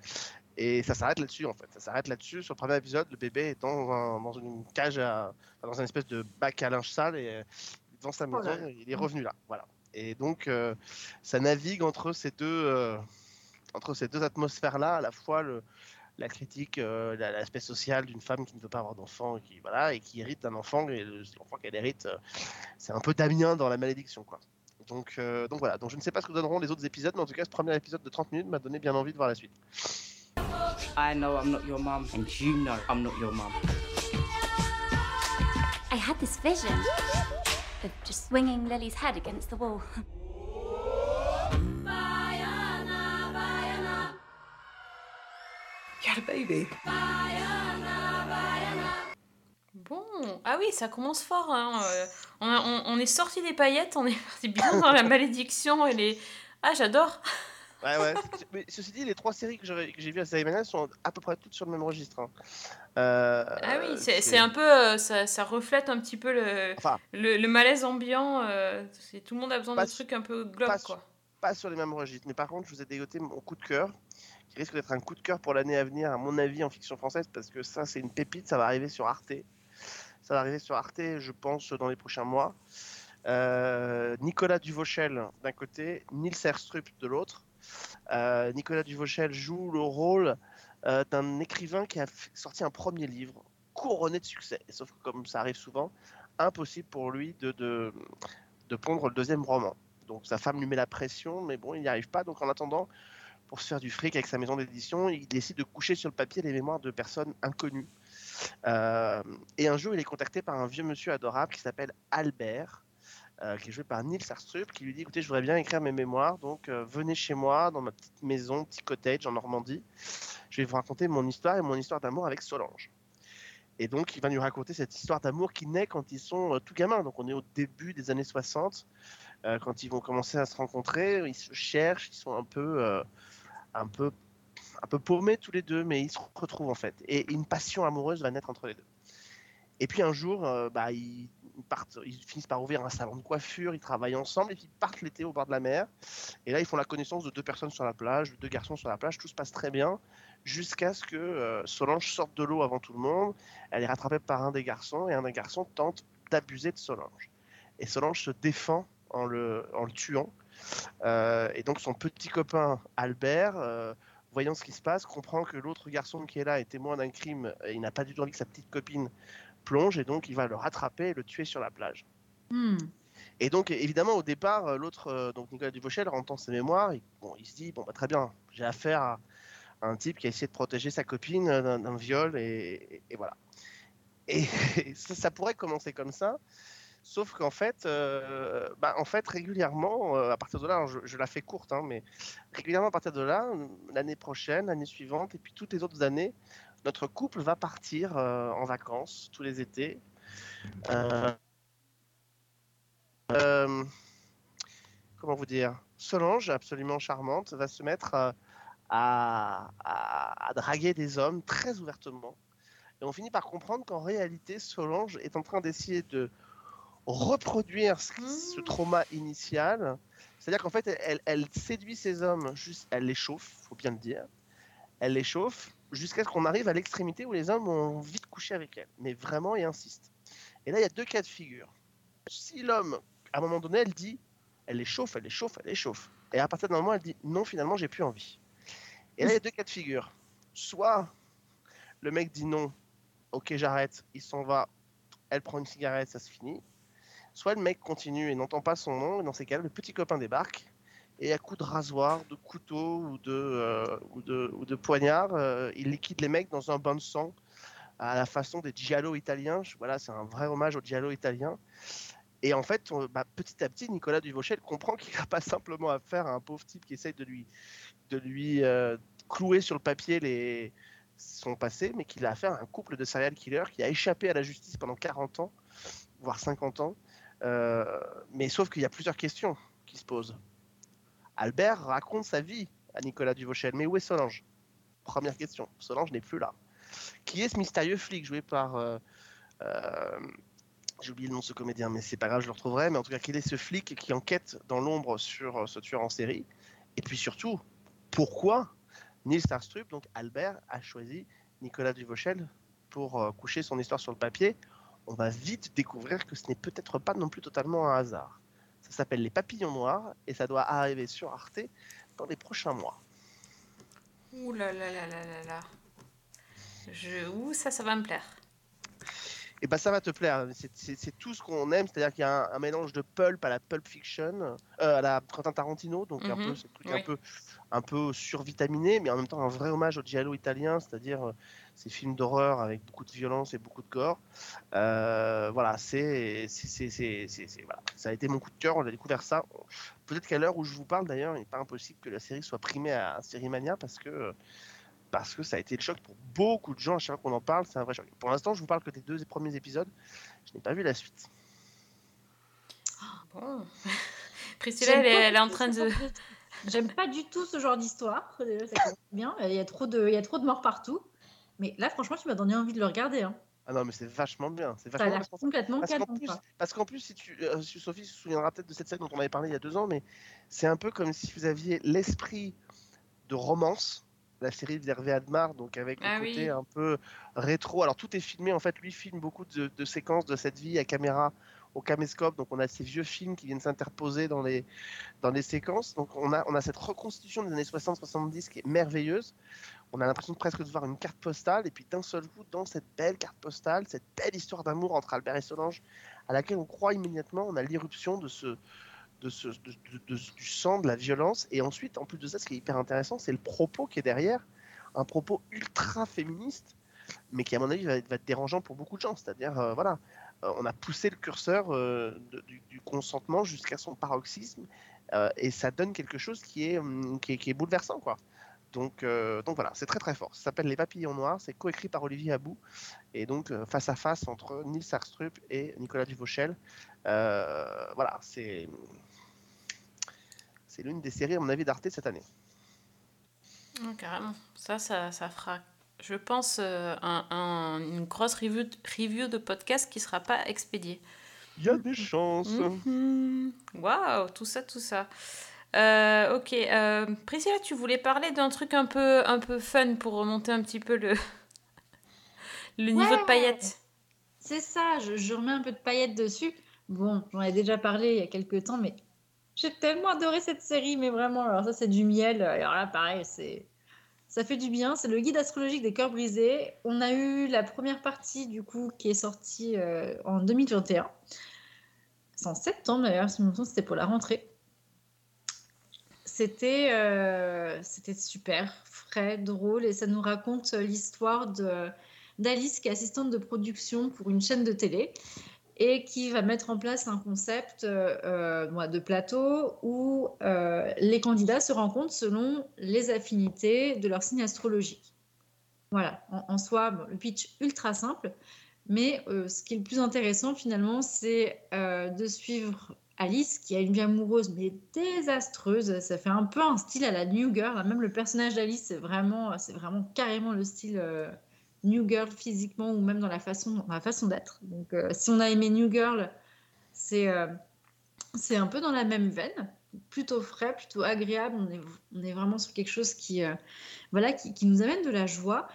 Et ça s'arrête là-dessus en fait. Ça s'arrête là-dessus. Sur le premier épisode, le bébé est dans, un- dans une cage, à, dans une espèce de bac à linge sale et dans sa Oh maison, il est revenu là. Voilà. Et donc euh, ça navigue entre ces deux, euh, entre ces deux atmosphères-là, à la fois le, la critique, euh, la- l'aspect social d'une femme qui ne veut pas avoir d'enfant et qui voilà et qui hérite d'un enfant et le- l'enfant qu'elle hérite, euh, c'est un peu Damien dans la malédiction quoi. Donc, euh, donc voilà, donc je ne sais pas ce que donneront les autres épisodes, mais en tout cas ce premier épisode de 30 minutes m'a donné bien envie de voir la suite. I know I'm not your mum, and you know I'm not your mum. I had this vision of just swinging Lily's head against the wall. You had a baby. Bon, ah oui, ça commence fort. hein, euh, On, a- on- on est sorti des paillettes, on est parti bien dans la *laughs* malédiction et les. Ah, j'adore. Ouais, ouais. c'est- *laughs* mais ceci dit, les trois séries que j'ai vues à série sont à peu près toutes sur le même registre. hein. Euh, Ah oui, c'est un peu. euh, ça, ça reflète un petit peu le, Enfin, le, le malaise ambiant. euh, tout le monde a besoin de trucs un peu globe, pas quoi. pas sur les mêmes registres. Mais par contre, je vous ai dégoté mon coup de cœur, qui risque d'être un coup de cœur pour l'année à venir, à mon avis, en fiction française, parce que ça, c'est une pépite, ça va arriver sur Arte. Ça va arriver sur Arte, je pense, dans les prochains mois. Euh, Nicolas Duvauchel d'un côté, Nils Erstrup de l'autre. Euh, Nicolas Duvauchel joue le rôle euh, d'un écrivain qui a sorti un premier livre couronné de succès. Sauf que, comme ça arrive souvent, impossible pour lui de, de, de pondre le deuxième roman. Donc sa femme lui met la pression, mais bon, il n'y arrive pas. Donc en attendant, pour se faire du fric avec sa maison d'édition, il décide de coucher sur le papier les mémoires de personnes inconnues. Euh, et un jour, il est contacté par un vieux monsieur adorable qui s'appelle Albert, euh, qui est joué par Nils Arstrup, qui lui dit écoutez, je voudrais bien écrire mes mémoires, donc euh, venez chez moi dans ma petite maison, petit cottage en Normandie. Je vais vous raconter mon histoire et mon histoire d'amour avec Solange. Et donc, il va nous raconter cette histoire d'amour qui naît quand ils sont euh, tout gamins. Donc, on est au début des années 60, euh, quand ils vont commencer à se rencontrer, ils se cherchent, ils sont un peu, un peu, un peu paumés tous les deux, mais ils se retrouvent en fait. Et une passion amoureuse va naître entre les deux. Et puis un jour, bah, il- ils, finissent par ouvrir un salon de coiffure, ils travaillent ensemble et puis ils partent l'été au bord de la mer. Et là, ils font la connaissance de deux personnes sur la plage, de deux garçons sur la plage, tout se passe très bien, jusqu'à ce que euh, Solange sorte de l'eau avant tout le monde. Elle est rattrapée par un des garçons et un des garçons tente d'abuser de Solange. Et Solange se défend en le, en le tuant. Euh, et donc son petit copain Albert, euh, voyant ce qui se passe, comprend que l'autre garçon qui est là est témoin d'un crime et il n'a pas du tout envie que sa petite copine plonge et donc il va le rattraper et le tuer sur la plage. Hmm. Et donc évidemment au départ euh, l'autre euh, donc Nicolas Duvauchel entend ses mémoires, il, bon, il se dit bon bah, très bien j'ai affaire à, un type qui a essayé de protéger sa copine euh, d'un viol et, et- et voilà. Et *laughs* ça, ça pourrait commencer comme ça. Sauf qu'en fait, euh, bah, en fait, régulièrement, euh, à partir de là, je, je la fais courte, hein, mais régulièrement à partir de là, l'année prochaine, l'année suivante, et puis toutes les autres années, notre couple va partir euh, en vacances tous les étés. Euh, euh, comment vous dire? Solange, absolument charmante, va se mettre à, draguer des hommes très ouvertement. Et on finit par comprendre qu'en réalité, Solange est en train d'essayer de reproduire ce, ce trauma initial. C'est-à-dire qu'en fait, elle, elle séduit ces hommes, juste, elle les chauffe, faut bien le dire. Elle les chauffe jusqu'à ce qu'on arrive à l'extrémité où les hommes ont envie de coucher avec elle, mais vraiment et insistent. Et là, il y a deux cas de figure. Si l'homme, à un moment donné, elle dit, elle les chauffe, elle les chauffe, elle les chauffe. Et à partir d'un moment, elle dit, non, finalement, j'ai plus envie. Et là, il y a deux cas de figure. Soit le mec dit non, ok, j'arrête, il s'en va, elle prend une cigarette, ça se finit. Soit le mec continue et n'entend pas son nom, et dans ces cas-là, le petit copain débarque, et à coup de rasoir, de couteau ou de, euh, ou de, ou de poignard, euh, il liquide les mecs dans un bain de sang à la façon des giallo italiens. Voilà, c'est un vrai hommage au giallo italien. Et en fait, bah, petit à petit, Nicolas Duvauchel comprend qu'il n'a pas simplement affaire à un pauvre type qui essaye de lui, de lui euh, clouer sur le papier son passé, mais qu'il a affaire à un couple de serial killers qui a échappé à la justice pendant 40 ans, voire 50 ans. Mais sauf qu'il y a plusieurs questions qui se posent. Albert raconte sa vie à Nicolas Duvauchel, mais où est Solange? Première question. Solange n'est plus là. Qui est ce mystérieux flic joué par euh, euh, j'ai oublié le nom de ce comédien, mais c'est pas grave, je le retrouverai. Mais en tout cas, quel est ce flic qui enquête dans l'ombre sur euh, ce tueur en série? Et puis surtout, pourquoi Nils Arstrup, donc Albert, a choisi Nicolas Duvauchel pour coucher son histoire sur le papier? On va vite découvrir que ce n'est peut-être pas non plus totalement un hasard. Ça s'appelle Les Papillons Noirs et ça doit arriver sur Arte dans les prochains mois. Ouh là là là là là. Je... Ouh, ça, ça va me plaire. Et bah ça va te plaire, c'est- tout ce qu'on aime, c'est-à-dire qu'il y a un, un mélange de pulp à la Pulp Fiction, euh, à la Quentin Tarantino, donc un Mhm, peu ce truc oui. un peu un peu survitaminé, mais en même temps un vrai hommage au giallo italien, c'est-à-dire euh, ces films d'horreur avec beaucoup de violence et beaucoup de gore. Euh, voilà, c'est voilà. ça a été mon coup de cœur, on a découvert ça. Peut-être qu'à l'heure où je vous parle d'ailleurs, il n'est pas impossible que la série soit primée à Série Mania parce que parce que ça a été le choc pour beaucoup de gens. À chaque fois qu'on en parle, c'est un vrai choc. Pour l'instant, je vous parle que des deux premiers épisodes. Je n'ai pas vu la suite. Bon. *laughs* Priscilla, elle, est- pas elle est en train de. J'aime pas du tout ce genre d'histoire. Déjà, ça commence bien. Il y a trop de, il y a trop de morts partout. Mais là, franchement, tu m'as donné envie de le regarder. hein. Ah non, mais c'est vachement bien. C'est Ça a vachement l'air bien. complètement Parce qu'en plus, parce qu'en plus, si tu, euh, si Sophie se souviendra peut-être de cette scène dont on avait parlé il y a deux ans, mais c'est un peu comme si vous aviez l'esprit de romance, la série d'Hervé Admar, donc avec Ah le côté oui. un peu rétro. Alors tout est filmé, en fait, lui filme beaucoup de, de séquences de cette vie à caméra, au caméscope, donc on a ces vieux films qui viennent s'interposer dans les, dans les séquences. Donc on a, on a cette reconstitution des années 60-70 qui est merveilleuse. On a l'impression presque de voir une carte postale, et puis d'un seul coup, dans cette belle carte postale, cette belle histoire d'amour entre Albert et Solange, à laquelle on croit immédiatement, on a l'irruption de ce, de ce, de- du sang, de la violence, et ensuite, en plus de ça, ce qui est hyper intéressant, c'est le propos qui est derrière, un propos ultra féministe, mais qui, à mon avis, va être, dérangeant pour beaucoup de gens. C'est-à-dire, euh, voilà, euh, on a poussé le curseur euh, du, consentement jusqu'à son paroxysme, et ça donne quelque chose qui est, hum, qui est, bouleversant, quoi. Donc, donc voilà, c'est très très fort. Ça s'appelle Les Papillons Noirs, c'est coécrit par Olivier Abou, et donc face à face entre Nils Arstrup et Nicolas Duvauchel. Voilà, c'est c'est l'une des séries, à mon avis, d'Arte cette année. Carrément. Ça, ça, ça fera, je pense, euh, un- un- une grosse review, de- review de podcast qui sera pas expédiée. Il y a des chances. Mhm. Waouh, tout ça, tout ça. Euh, ok, euh, Priscilla, tu voulais parler d'un truc un peu, un peu fun pour remonter un petit peu le, *laughs* le niveau de paillettes. C'est ça, je, je remets un peu de paillettes dessus. Bon, j'en ai déjà parlé il y a quelques temps, mais j'ai tellement adoré cette série, mais vraiment, alors ça c'est du miel. Alors là, pareil, c'est ça fait du bien. C'est le guide astrologique des cœurs brisés. On a eu la première partie du coup qui est sortie euh, en 2021. C'est en septembre d'ailleurs, si c'était pour la rentrée. C'était euh, c'était super, frais, drôle, et ça nous raconte l'histoire de d'Alice qui est assistante de production pour une chaîne de télé et qui va mettre en place un concept euh, euh, de plateau où euh, les candidats se rencontrent selon les affinités de leur signe astrologique. Voilà, en, soi, le pitch ultra simple, mais ce qui est le plus intéressant finalement, c'est de suivre Alice qui a une vie amoureuse mais désastreuse. Ça fait un peu un style à la New Girl. Même le personnage d'Alice, c'est vraiment, c'est vraiment carrément le style New Girl physiquement ou même dans la façon, dans la façon d'être. Donc, euh, si on a aimé New Girl, c'est euh, c'est un peu dans la même veine, plutôt frais, plutôt agréable. On est, on est vraiment sur quelque chose qui, euh, voilà, qui, qui nous amène de la joie.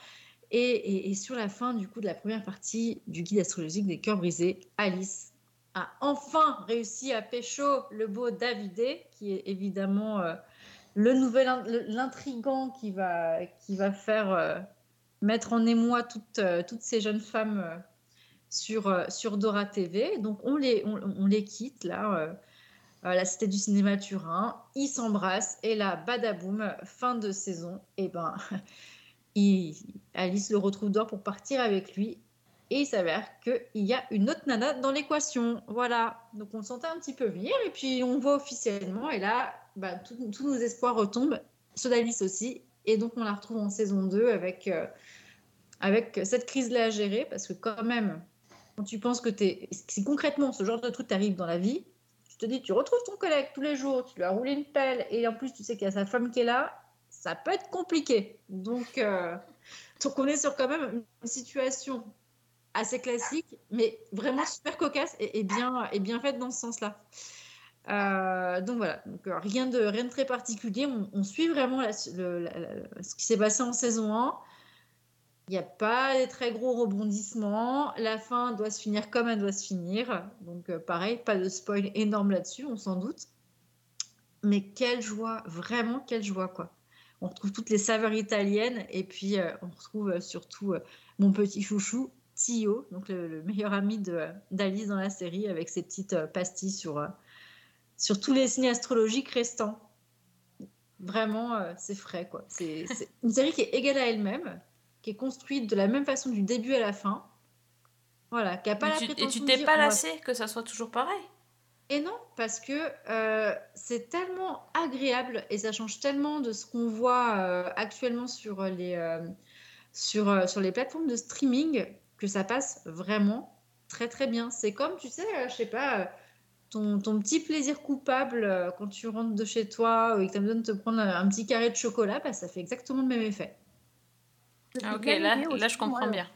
Et, et- sur la fin du coup de la première partie du guide astrologique des cœurs brisés, Alice a enfin réussi à pécho le beau Davidé, qui est évidemment le nouvel l'intrigant qui va, qui va faire mettre en émoi toutes, euh, toutes ces jeunes femmes euh, sur, euh, sur Dora TV. Donc on les, on, les quitte là, à la Cité du Cinéma Turin. Ils s'embrassent et là, badaboum, fin de saison. Et ben, *laughs* il- Alice le retrouve dehors pour partir avec lui. Et il s'avère qu'il y a une autre nana dans l'équation. Voilà. Donc on le sentait un petit peu venir. Et puis on voit officiellement. Et là, tout- tous nos espoirs retombent. Ceux d'Alice aussi. Et donc on la retrouve en saison 2 avec, avec cette crise-là à gérer. Parce que quand même, quand tu penses que t'es... si concrètement ce genre de truc t'arrive dans la vie, tu te dis, tu retrouves ton collègue tous les jours, tu lui as roulé une pelle. Et en plus, tu sais qu'il y a sa femme qui est là. Ça peut être compliqué. Donc, euh, donc on est sur quand même une situation assez classique, mais vraiment super cocasse et, bien, et bien faite dans ce sens-là. Euh, donc voilà, donc, euh, rien, de, rien de très particulier. On, suit vraiment ce qui s'est passé en saison 1. Il n'y a pas des très gros rebondissements. La fin doit se finir comme elle doit se finir. Donc euh, pareil, pas de spoil énorme là-dessus, on s'en doute. Mais quelle joie, vraiment quelle joie quoi. On retrouve toutes les saveurs italiennes et puis euh, on retrouve euh, surtout mon petit chouchou Tio, donc le, le meilleur ami de- d'Alice dans la série avec ses petites pastilles sur, sur tous les signes astrologiques restants. Vraiment, c'est frais quoi. C'est une série qui est égale à elle-même, qui est construite de la même façon du début à la fin. Voilà, qui a pas Et la tu- et tu t'es pas va lassé que ça soit toujours pareil? Et non, parce que euh, c'est tellement agréable et ça change tellement de ce qu'on voit euh, actuellement sur les, euh, sur, sur les plateformes de streaming que ça passe vraiment très très bien. C'est comme, tu sais, je sais pas, ton, ton petit plaisir coupable quand tu rentres de chez toi et que tu as besoin de te prendre un, un petit carré de chocolat, bah, ça fait exactement le même effet. Ah, ok, là, là je comprends moi, bien.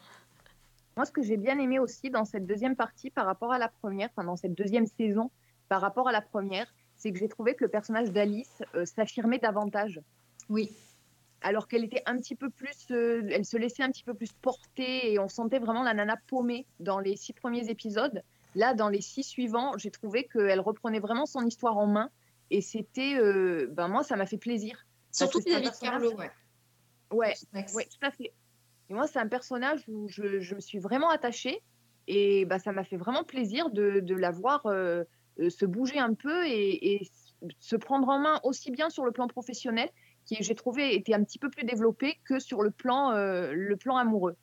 Moi, ce que j'ai bien aimé aussi dans cette deuxième partie par rapport à la première, enfin dans cette deuxième saison par rapport à la première, c'est que j'ai trouvé que le personnage d'Alice euh, s'affirmait davantage. Oui. Alors qu'elle était un petit peu plus, euh, elle se laissait un petit peu plus porter et on sentait vraiment la nana paumée dans les six premiers épisodes. Là, dans les six suivants, j'ai trouvé qu'elle reprenait vraiment son histoire en main et c'était, euh, ben moi, ça m'a fait plaisir. Surtout vis-à-vis de Carlo, ouais. Ouais, ouais, tout à fait. Et moi, c'est un personnage où je, je me suis vraiment attachée et bah, ça m'a fait vraiment plaisir de, de la voir euh, euh, se bouger un peu et, et se prendre en main aussi bien sur le plan professionnel, qui j'ai trouvé était un petit peu plus développé que sur le plan, euh, le plan amoureux.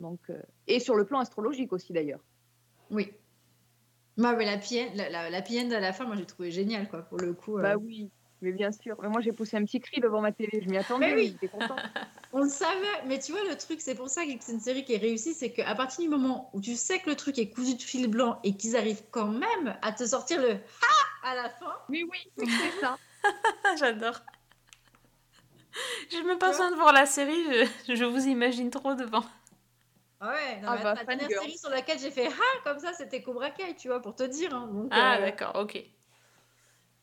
Donc, euh, et sur le plan astrologique aussi d'ailleurs. Oui. Moi, mais la la, la, la à la fin, moi j'ai trouvé génial quoi, pour le coup. Bah oui, mais bien sûr. Mais moi, j'ai poussé un petit cri devant ma télé. Je m'y attendais. Mais oui. J'étais contente. *laughs* On le savait, mais tu vois, le truc, c'est pour ça que c'est une série qui est réussie, c'est qu'à partir du moment où tu sais que le truc est cousu de fil blanc et qu'ils arrivent quand même à te sortir le ha à la fin. Oui, oui, c'est ça. *laughs* J'adore. J'ai même pas besoin de voir la série, je, je vous imagine trop devant. Ah ouais, non, Ah mais bah, la dernière série sur laquelle j'ai fait ah comme ça, c'était Cobra Kai, tu vois, pour te dire. hein. Donc, Ah, euh, d'accord, ok.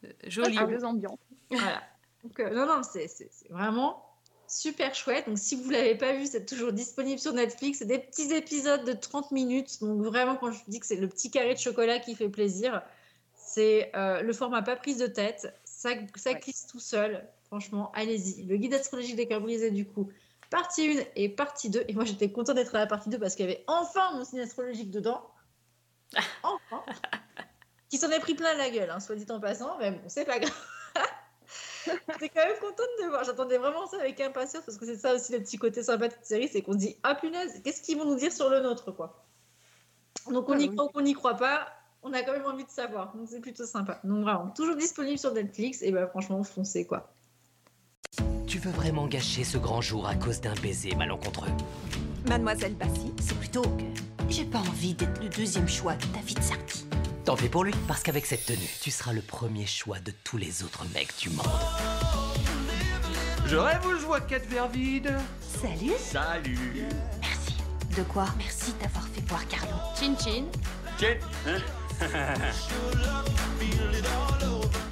Euh, Joli. deux ambiances. Voilà. Donc, euh, non, non, c'est vraiment super chouette. Donc, si vous ne l'avez pas vu, c'est toujours disponible sur Netflix. C'est des petits épisodes de 30 minutes. Donc, vraiment, quand je dis que c'est le petit carré de chocolat qui fait plaisir, c'est euh, le format pas prise de tête. Ça, ça Ouais. glisse tout seul. Franchement, allez-y. Le guide astrologique des cœurs brisés, du coup, partie 1 et partie 2. Et moi, j'étais contente d'être à la partie 2 parce qu'il y avait enfin mon signe astrologique dedans. Enfin. qui s'en est pris plein la gueule, hein, soit dit en passant. Mais bon, c'est pas grave. *laughs* J'étais quand même contente de voir. J'attendais vraiment ça avec impatience parce que c'est ça aussi le petit côté sympa de cette série, c'est qu'on se dit ah punaise, qu'est-ce qu'ils vont nous dire sur le nôtre quoi. Donc on Ah y oui. croit ou qu'on n'y croit pas, on a quand même envie de savoir. Donc c'est plutôt sympa. Donc vraiment toujours disponible sur Netflix et ben franchement foncez quoi. Tu veux vraiment gâcher ce grand jour à cause d'un baiser malencontreux? Mademoiselle Bassi, c'est plutôt que j'ai pas envie d'être le deuxième choix de David Sarti. Tant pis pour lui, parce qu'avec cette tenue, tu seras le premier choix de tous les autres mecs du monde. Je rêve ou je vois quatre verres vides Salut. Salut Merci. De quoi? Merci d'avoir fait boire Carlo. Chin chin.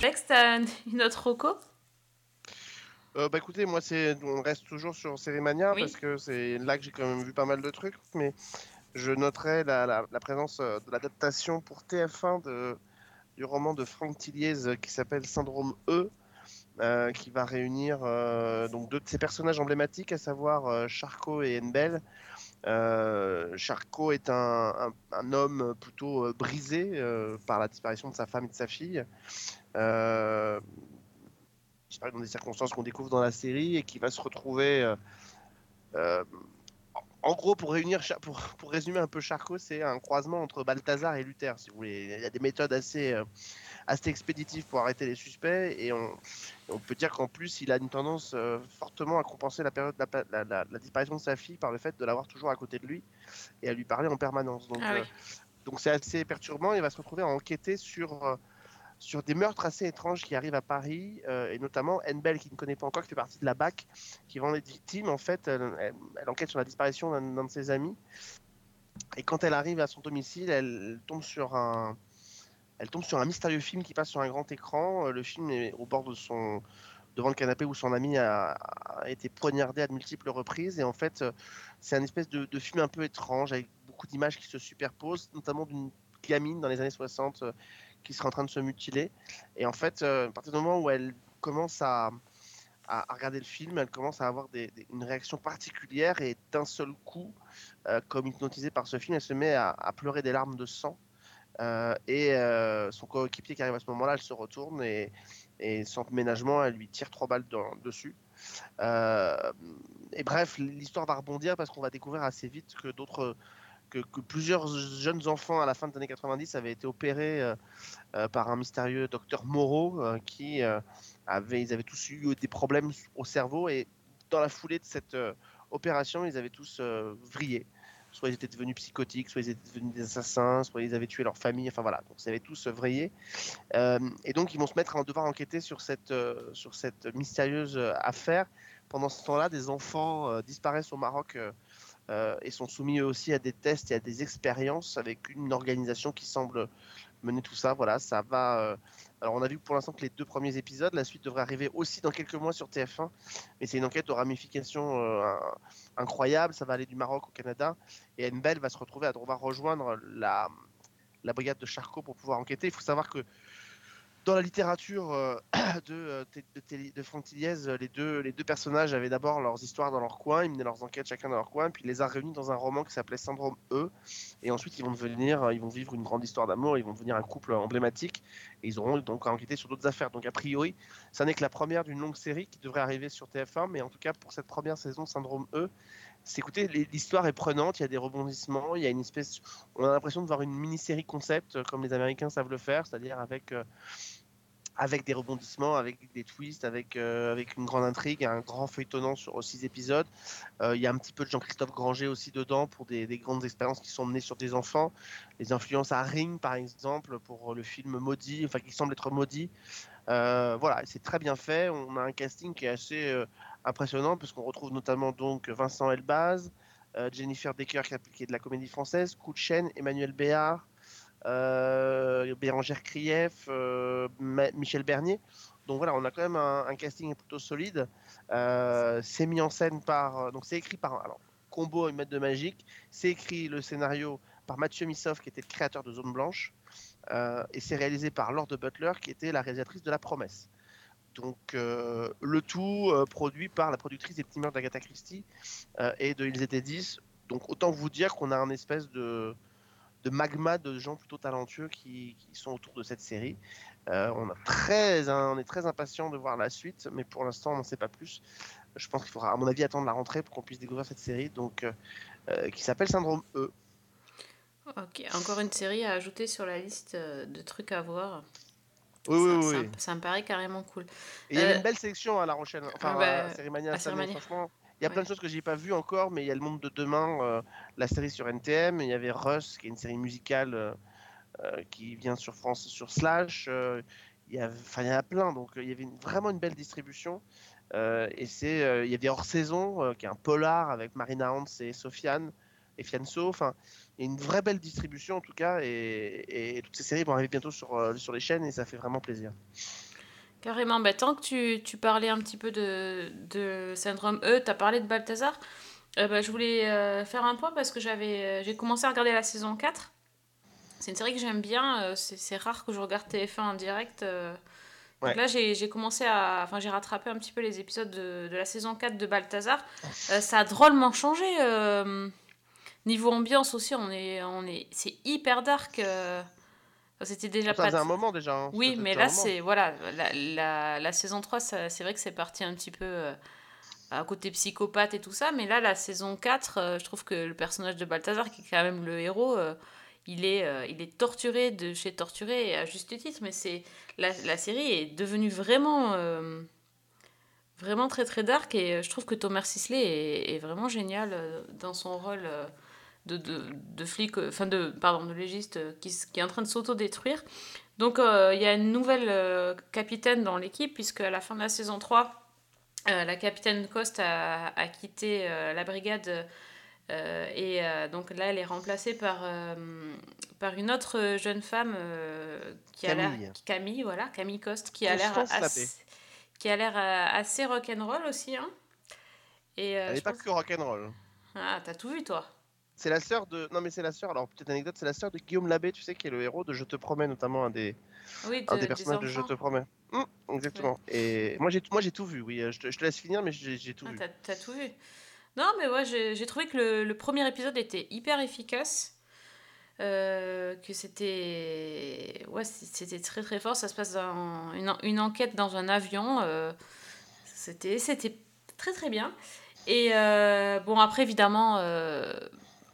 Alex, *laughs* t'as une autre roco? Euh, bah écoutez, moi c'est, on reste toujours sur Sérimania Oui. parce que c'est là que j'ai quand même vu pas mal de trucs, mais je noterai la, présence euh, de l'adaptation pour TF1 de, du roman de Franck Tilliez euh, qui s'appelle Syndrome E, euh, qui va réunir donc deux de ses personnages emblématiques, à savoir euh, Charcot et Enbel. Charcot est un, un- homme plutôt brisé par la disparition de sa femme et de sa fille. Dans des circonstances qu'on découvre dans la série et qui va se retrouver. En gros, pour, réunir, Cha- pour, pour résumer un peu Charcot, c'est un croisement entre Balthazar et Luther, si vous voulez. Il y a des méthodes assez, euh, assez expéditives pour arrêter les suspects et on, peut dire qu'en plus, il a une tendance euh, fortement à compenser la, période, la, la- la- la disparition de sa fille par le fait de l'avoir toujours à côté de lui et à lui parler en permanence. Donc, Ah oui. euh, donc c'est assez perturbant. Il va se retrouver à enquêter sur, sur des meurtres assez étranges qui arrivent à Paris, euh, et notamment Enbel, qui ne connaît pas encore, qui fait partie de la BAC, qui va en être victime. En fait, elle, enquête sur la disparition d'un de ses amis. Et quand elle arrive à son domicile, elle tombe sur un, elle tombe sur un mystérieux film qui passe sur un grand écran. Euh, Le film est au bord de son, devant le canapé où son ami a, été poignardé à de multiples reprises. Et en fait, euh, c'est un espèce de, de film un peu étrange avec beaucoup d'images qui se superposent, notamment d'une gamine dans les années 60 euh, qui serait en train de se mutiler. Et en fait, euh, à partir du moment où elle commence à, regarder le film, elle commence à avoir une réaction particulière et d'un seul coup, euh, comme hypnotisée par ce film, elle se met à, pleurer des larmes de sang. Euh, et son coéquipier qui arrive à ce moment-là, elle se retourne et, sans ménagement, elle lui tire trois balles dessus. Et bref, l'histoire va rebondir parce qu'on va découvrir assez vite que d'autres, que, plusieurs jeunes enfants à la fin des années 90 avaient été opérés euh, euh, par un mystérieux docteur Moreau euh, qui avait, ils avaient tous eu des problèmes au cerveau et dans la foulée de cette opération, ils avaient tous vrillé. Soit ils étaient devenus psychotiques, soit ils étaient devenus des assassins, soit ils avaient tué leur famille. Enfin voilà, donc ils avaient tous vrillé. Et donc ils vont se mettre à devoir enquêter sur cette, sur cette mystérieuse affaire. Pendant ce temps-là, des enfants disparaissent au Maroc euh, et sont soumis eux aussi à des tests et à des expériences avec une organisation qui semble mener tout ça. Voilà, ça va. euh, Alors on a vu pour l'instant que les deux premiers épisodes, la suite devrait arriver aussi dans quelques mois sur TF1, mais c'est une enquête aux ramifications euh, incroyables. Ça va aller du Maroc au Canada et Enbel va se retrouver à devoir rejoindre la, la brigade de Charcot pour pouvoir enquêter. Il faut savoir que dans la littérature euh, *clears throat* de, euh, de, Franck Tilliez, euh, les deux, les deux personnages avaient d'abord leurs histoires dans leur coin, ils menaient leurs enquêtes chacun dans leur coin, puis il les a réunis dans un roman qui s'appelait Syndrome E, et ensuite ils vont devenir, ils vont vivre une grande histoire d'amour, ils vont devenir un couple emblématique, et ils auront donc à enquêter sur d'autres affaires. Donc a priori, ça n'est que la première d'une longue série qui devrait arriver sur TF1, mais en tout cas pour cette première saison Syndrome E, c'est écoutez, l'histoire est prenante, il y a des rebondissements, il y a une espèce, on a l'impression de voir une mini-série concept comme les Américains savent le faire, c'est-à-dire avec avec des rebondissements, avec des twists, avec, euh, avec une grande intrigue, un grand feuilletonnant sur six épisodes. Euh, Il y a un petit peu de Jean-Christophe Granger aussi dedans pour des, des grandes expériences qui sont menées sur des enfants. Les influences à Ring, par exemple, pour le film Maudit, enfin qui semble être maudit. Euh, voilà, c'est très bien fait. On a un casting qui est assez impressionnant parce qu'on retrouve notamment donc Vincent Elbaz, Jennifer Decker qui, a- est de la comédie française, Kouchen, Emmanuel Béard, Bérangère Krief, euh, Michel Bernier. Donc voilà, on a quand même un, casting plutôt solide. Euh, c'est mis en scène par. euh, Donc c'est écrit par. Alors, Combo et Maître de Magique. C'est écrit le scénario par Mathieu Missoff, qui était le créateur de Zone Blanche. Euh, et c'est réalisé par de Butler, qui était la réalisatrice de La Promesse. Donc euh, le tout euh, produit par la productrice des petits mœurs d'Agatha Christie euh, et de Ils étaient 10. Donc autant vous dire qu'on a un espèce de, de magma de gens plutôt talentueux qui, qui sont autour de cette série. Euh, on, a très, on est très impatient de voir la suite, mais pour l'instant on n'en sait pas plus. Je pense qu'il faudra à mon avis attendre la rentrée pour qu'on puisse découvrir cette série donc, euh, euh, qui s'appelle Syndrome E. Ok, encore une série à ajouter sur la liste de trucs à voir. Oui, ça, oui, ça- oui. ça me paraît carrément cool. Il y Euh, une belle sélection à La Rochelle, enfin ah bah, à Série Mania à franchement. Il y a plein de choses que j'ai pas vues encore, mais il y a Le Monde de Demain, euh, la série sur NTM, il y avait Russ, qui est une série musicale euh, euh, qui vient sur France, sur Slash. il y a, enfin, il y en a plein, donc il y avait une- vraiment une belle distribution. Et c'est, il y a des hors-saison, euh, qui est un polar avec Marina Hans et Sofiane et Fianso. Enfin, il y a une vraie belle distribution en tout cas, et, et toutes ces séries vont arriver bientôt sur, euh, sur les chaînes et ça fait vraiment plaisir. Carrément, bah, tant que tu, tu parlais un petit peu de, de Syndrome E, tu as parlé de Balthazar, euh, bah, je voulais euh, faire un point parce que j'avais, euh, j'ai commencé à regarder la saison 4. C'est une série que j'aime bien, euh, c'est, c'est rare que je regarde TF1 en direct. Donc là, j'ai, commencé à. Enfin, j'ai rattrapé un petit peu les épisodes de, de la saison 4 de Balthazar. Ça a drôlement changé. niveau ambiance aussi, on est, on est, c'est hyper dark. C'était déjà Ça pas. faisait un moment déjà. hein. Oui, mais là, c'est. Voilà, la, la, la saison 3, ça- c'est vrai que c'est parti un petit peu euh, à côté psychopathe et tout ça. Mais là, la saison 4, euh, je trouve que le personnage de Balthazar, qui est quand même le héros, euh, il, est, il est torturé de chez torturé, et à juste titre. Mais c'est la, la série est devenue vraiment. vraiment très très dark et je trouve que Thomas Sisley est, est vraiment génial dans son rôle de, de, de flic, euh, enfin de, pardon, de légiste euh, qui, qui est en train de s'auto-détruire. Donc euh, il y a une nouvelle euh, capitaine dans l'équipe, puisque à la fin de la saison 3, euh, la capitaine Coste a, a quitté euh, la brigade. euh, et euh, donc là, elle est remplacée par, euh, par une autre jeune femme euh, qui a l'air. Camille. Camille, voilà, Camille Coste, qui a l'air assez, qui a l'air assez rock'n'roll aussi. Hein. Et, euh, Elle je n'est pas pense- que rock'n'roll. Ah, t'as tout vu, toi C'est la sœur de. Non, mais c'est la sœur. Alors, petite anecdote, c'est la sœur de Guillaume Labbé, tu sais, qui est le héros de Je te promets, notamment un des, Oui, de- des personnages de Je te promets. Hum, exactement. Et moi, j'ai moi j'ai tout vu. Oui, Euh, je te, je te laisse finir, mais j'ai tout Ah, vu. t'as, tout vu. Non, mais ouais, j'ai, trouvé que le, le premier épisode était hyper efficace. euh, que c'était. Ouais, c'était très très fort. Ça se passe dans une, en- une enquête dans un avion. euh, c'était, c'était très très bien. Et euh, bon, après, évidemment,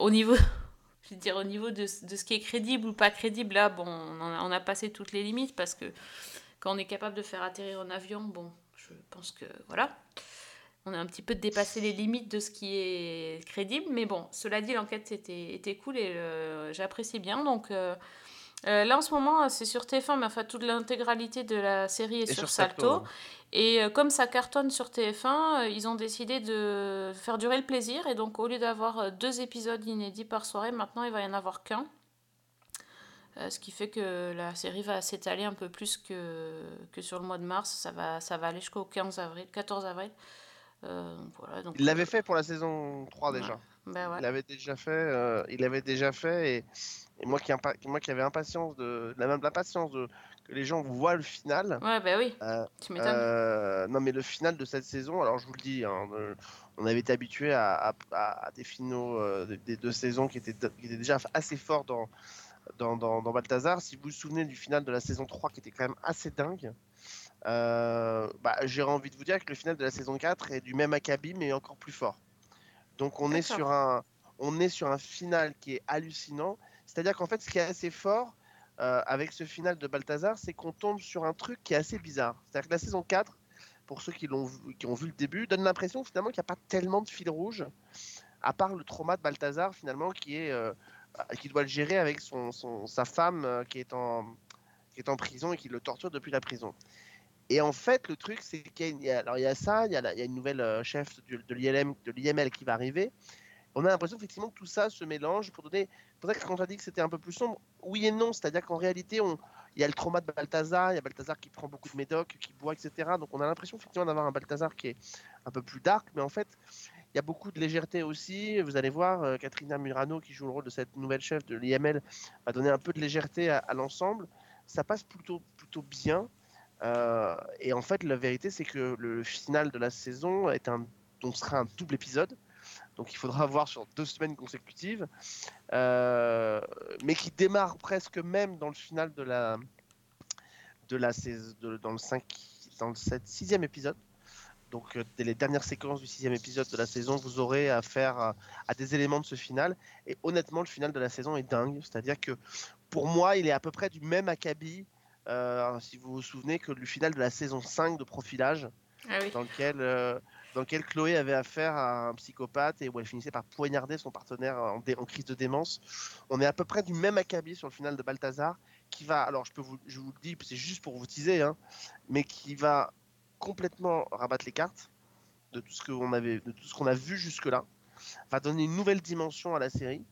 au niveau. *laughs* Je veux dire, au niveau de, ce qui est crédible ou pas crédible, là, bon, on, a, passé toutes les limites parce que quand on est capable de faire atterrir un avion, bon, je pense que voilà on a un petit peu dépassé les limites de ce qui est crédible, mais bon, cela dit, l'enquête était, était cool et euh, j'apprécie bien. Donc euh, là, en ce moment, c'est sur TF1, mais enfin, toute l'intégralité de la série est Et sur, sur Salto. Et euh, comme ça cartonne sur TF1, euh, ils ont décidé de faire durer le plaisir. Et donc, au lieu d'avoir deux épisodes inédits par soirée, maintenant, il va y en avoir qu'un. Ce qui fait que la série va s'étaler un peu plus que, que sur le mois de mars. Ça va, ça va aller jusqu'au 15 avril, 14 avril. Voilà, donc, Il l'avait fait pour la saison 3 déjà. bah ouais. Il l'avait déjà fait. il l'avait déjà fait. Et, et moi, qui moi qui avais impatience de, la même l'impatience de que les gens voient le final. Ouais, bah oui. Euh, Tu m'étonnes. euh, non, mais le final de cette saison, alors je vous le dis, hein, euh, on avait été habitué à, à- à- à des finaux euh, des- deux saisons qui étaient, qui étaient déjà assez forts dans, dans, dans, dans Balthazar. Si vous vous souvenez du final de la saison 3 qui était quand même assez dingue, bah, j'ai envie de vous dire que le final de la saison 4 est du même acabit mais encore plus fort. Donc on est sur un on est sur un final qui est hallucinant. C'est-à-dire qu'en fait ce qui est assez fort euh, avec ce final de Balthazar, c'est qu'on tombe sur un truc qui est assez bizarre. C'est-à-dire que la saison 4, pour ceux qui, l'ont vu- qui ont vu le début, donne l'impression finalement qu'il n'y a pas tellement de fil rouge, à part le trauma de Balthazar finalement qui est euh, qui doit le gérer avec son, son- sa femme euh, qui est en qui est en prison et qui le torture depuis la prison. Et en fait, le truc, c'est qu'il y a, alors il y a ça, il y a, il y a une nouvelle chef de l'IML qui va arriver, On a l'impression effectivement que tout ça se mélange pour donner. C'est pour ça que quand on a dit que c'était un peu plus sombre, oui et non. C'est-à-dire qu'en réalité, il y a le trauma de Balthazar, il y a Balthazar qui prend beaucoup de médocs, qui boit, etc. Donc on a l'impression effectivement d'avoir un Balthazar qui est un peu plus dark, mais en fait, il y a beaucoup de légèreté aussi. Vous allez voir, euh, Katrina Murano, qui joue le rôle de cette nouvelle chef de l'IML, va donner un peu de légèreté à, l'ensemble. Ça passe plutôt, plutôt bien. Euh, et en fait, la vérité, c'est que le final de la saison est un, sera un double épisode. Donc il faudra voir sur deux semaines consécutives. Euh, mais qui démarre presque même dans le final de la, de la saison, de- dans le 5, dans le 7, sixième épisode. Donc, euh, dès les dernières séquences du sixième épisode de la saison, vous aurez affaire à, à des éléments de ce final. Et honnêtement, le final de la saison est dingue. C'est-à-dire que pour moi, il est à peu près du même acabit, euh, si vous vous souvenez, que le final de la saison 5 de Profilage, Ah oui. dans, lequel, euh, dans lequel Chloé avait affaire à un psychopathe et où elle finissait par poignarder son partenaire en, crise de démence. On est à peu près du même acabit sur le final de Balthazar, qui va, alors je, peux vous, je vous le dis, c'est juste pour vous teaser, hein, mais qui va complètement rabattre les cartes de tout ce qu'on avait, a vu jusque-là, va donner une nouvelle dimension à la série.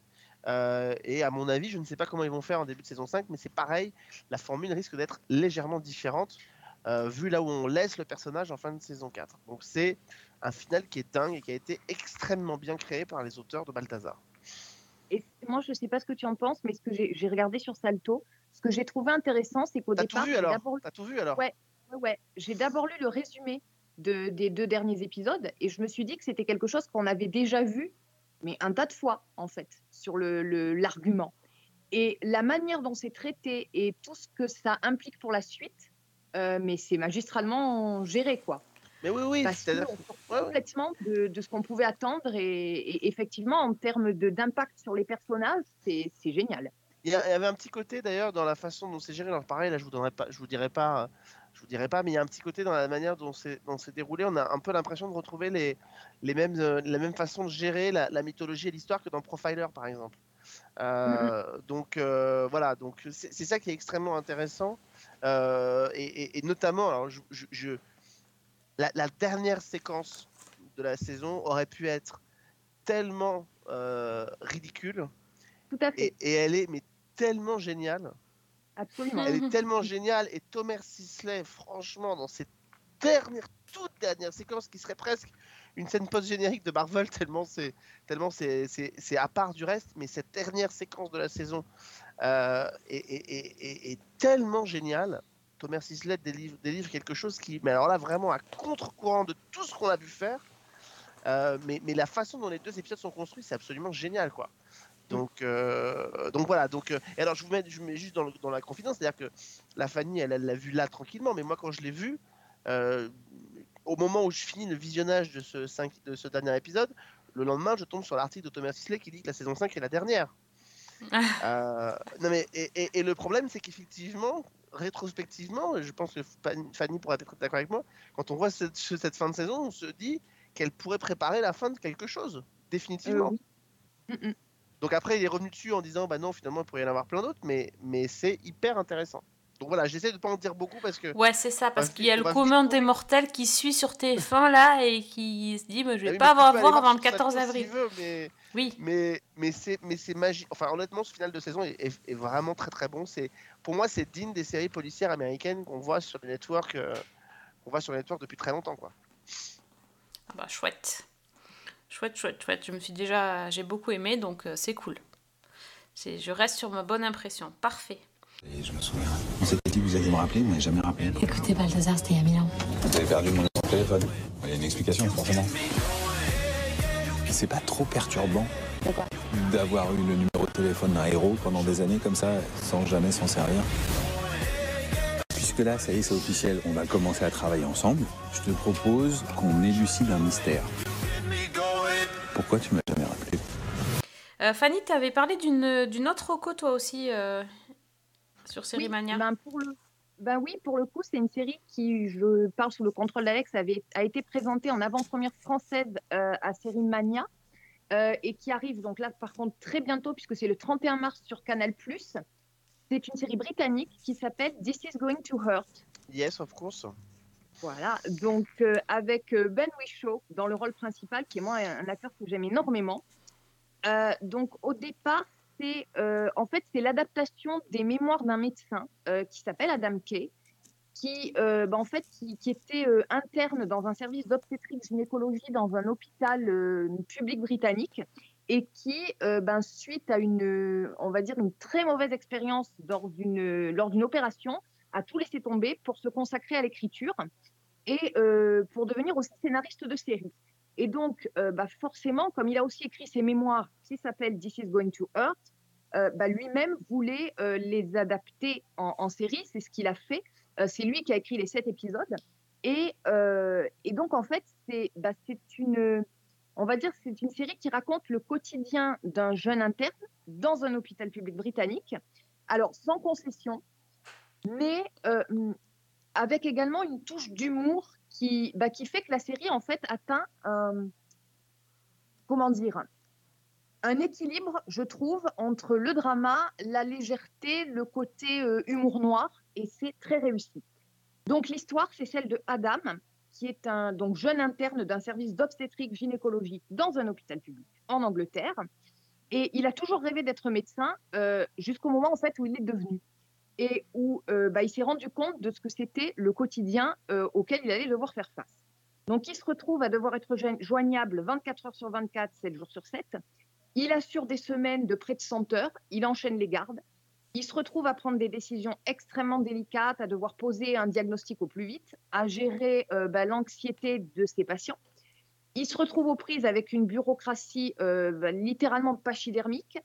Euh, et à mon avis, je ne sais pas comment ils vont faire en début de saison 5, mais c'est pareil, la formule risque d'être légèrement différente, euh, vu là où on laisse le personnage en fin de saison 4. Donc c'est un final qui est dingue et qui a été extrêmement bien créé par les auteurs de Balthazar. Et moi, je sais pas ce que tu en penses, mais ce que j'ai regardé sur Salto, ce que j'ai trouvé intéressant, c'est qu'au départ, tout vu alors T'as tout vu alors Ouais, ouais, ouais. J'ai d'abord lu le résumé de, des deux derniers épisodes et je me suis dit que c'était quelque chose qu'on avait déjà vu, mais un tas de fois, en fait, sur le- le- l'argument. et la manière dont c'est traité et tout ce que ça implique pour la suite, euh, mais c'est magistralement géré, quoi. Mais oui, oui, c'est-à-dire- complètement de, de ce qu'on pouvait attendre et, et effectivement, en termes de- d'impact sur les personnages, c'est c'est génial. Il y, avait un petit côté d'ailleurs dans la façon dont c'est géré. Alors pareil, là je vous donnerai pas, je vous dirai pas, euh, je vous dirai pas, mais il y a un petit côté dans la manière dont c'est dont c'est déroulé. On a un peu l'impression de retrouver les les mêmes euh, la même façon de gérer la, la mythologie et l'histoire que dans Profiler par exemple. Euh, Donc euh, voilà, donc c'est c'est ça qui est extrêmement intéressant Euh, et, et- et notamment, alors je, je- je- la, la dernière séquence de la saison aurait pu être tellement euh, ridicule. Tout à fait. Et, et elle est mais tellement géniale. Absolument. Elle est tellement géniale et Thomas Sisley, franchement, dans cette dernière, toute dernière séquence qui serait presque une scène post-générique de Marvel, *laughs* tellement c'est tellement c'est c'est- c'est à part du reste, mais cette dernière séquence de la saison euh, est, est- est- est- est tellement géniale. Thomas Sisley délivre, délivre quelque chose qui, mais alors là vraiment à contre-courant de tout ce qu'on a vu faire. Euh, mais, mais la façon dont les deux épisodes sont construits, c'est absolument génial, quoi. Donc, euh, donc voilà. Donc, euh, et alors je vous mets, je vous mets juste dans, le- dans la confidence, c'est-à-dire que la Fanny, elle l'a vu là tranquillement, mais moi quand je l'ai vu, au moment où je finis le visionnage de ce, cinq- de ce dernier épisode, le lendemain, je tombe sur l'article de Thomas Sisley qui dit que la saison 5 est la dernière. *laughs* Euh, non mais et, et- et le problème, c'est qu'effectivement, rétrospectivement, je pense que Fanny, Fanny pourra être d'accord avec moi, quand on voit cette, cette fin de saison, on se dit qu'elle pourrait préparer la fin de quelque chose, définitivement. Donc après, il est revenu dessus en disant, bah non, finalement, il pourrait y en avoir plein d'autres, mais, mais c'est hyper intéressant. Donc voilà, j'essaie de pas en dire beaucoup parce que. Ouais, c'est ça, parce qu'il y a le commun des mortels qui suit sur TF1 *laughs* là et qui se dit mais je Ah vais oui, pas avoir voir avant le sur 14 Salto avril. veut, mais oui. mais mais c'est mais c'est magique. Enfin honnêtement, ce final de saison est, est- est vraiment très très bon. C'est pour moi c'est digne des séries policières américaines qu'on voit sur les networks euh, qu'on voit sur les networks depuis très longtemps quoi. Ah bah chouette. Chouette, chouette, chouette. Je me suis déjà. J'ai beaucoup aimé donc euh, c'est cool. C'est- Je reste sur ma bonne impression. Parfait. Et je me souviens. On s'était dit que vous alliez me rappeler, mais jamais rappelé. Écoutez, Balthazar, c'était il y a mille ans. Vous avez perdu mon téléphone. Il y a une explication, forcément. C'est pas trop perturbant d'avoir eu le numéro de téléphone d'un héros pendant des années comme ça, sans jamais s'en servir. Puisque là, ça y est, c'est officiel, on va commencer à travailler ensemble. Je te propose qu'on élucide un mystère. Pourquoi tu m'as jamais rappelé? Euh, Fanny, tu avais parlé d'une d'une autre reco toi aussi euh, sur Série Mania. Ben, pour le... ben oui, pour le coup, c'est une série qui, je parle sous le contrôle d'Alex, avait... a été présentée en avant-première française euh, à Série Mania euh, et qui arrive donc là, par contre, très bientôt, puisque c'est le 31 mars sur Canal+. C'est une série britannique qui s'appelle This is Going to Hurt. Yes, of course. Voilà, donc euh, avec Ben Whishaw dans le rôle principal, qui est moi un, un acteur que j'aime énormément. Euh, donc au départ, c'est euh, en fait c'est l'adaptation des mémoires d'un médecin euh, qui s'appelle Adam Kay, qui euh, bah, en fait qui, était interne dans un service d'obstétrique gynécologie dans un hôpital public britannique et qui, ben, suite à une, on va dire une très mauvaise expérience lors d'une lors d'une opération, a tout laissé tomber pour se consacrer à l'écriture et pour devenir aussi scénariste de série. Et donc, euh, bah, forcément, comme il a aussi écrit ses mémoires qui s'appellent This is Going to Hurt, euh, bah, lui-même voulait euh, les adapter en, série. C'est ce qu'il a fait. C'est lui qui a écrit les sept épisodes. Et, donc, en fait, c'est bah, c'est une, on va dire, c'est une série qui raconte le quotidien d'un jeune interne dans un hôpital public britannique. Alors, sans concession, mais avec également une touche d'humour qui, bah, qui fait que la série, en fait, atteint comment dire, un équilibre, je trouve, entre le drama, la légèreté, le côté euh, humour noir, et c'est très réussi. Donc l'histoire, c'est celle de Adam, qui est un donc, jeune interne d'un service d'obstétrique gynécologie dans un hôpital public en Angleterre. Et il a toujours rêvé d'être médecin euh, jusqu'au moment en fait où il est devenu et où euh, bah, il s'est rendu compte de ce que c'était le quotidien euh, auquel il allait devoir faire face. Donc il se retrouve à devoir être joign- joignable 24 heures sur 24, 7 jours sur 7. Il assure des semaines de près de 100 heures, il enchaîne les gardes. Il se retrouve à prendre des décisions extrêmement délicates, à devoir poser un diagnostic au plus vite, à gérer euh, bah, l'anxiété de ses patients. Il se retrouve aux prises avec une bureaucratie bah, littéralement pachydermique.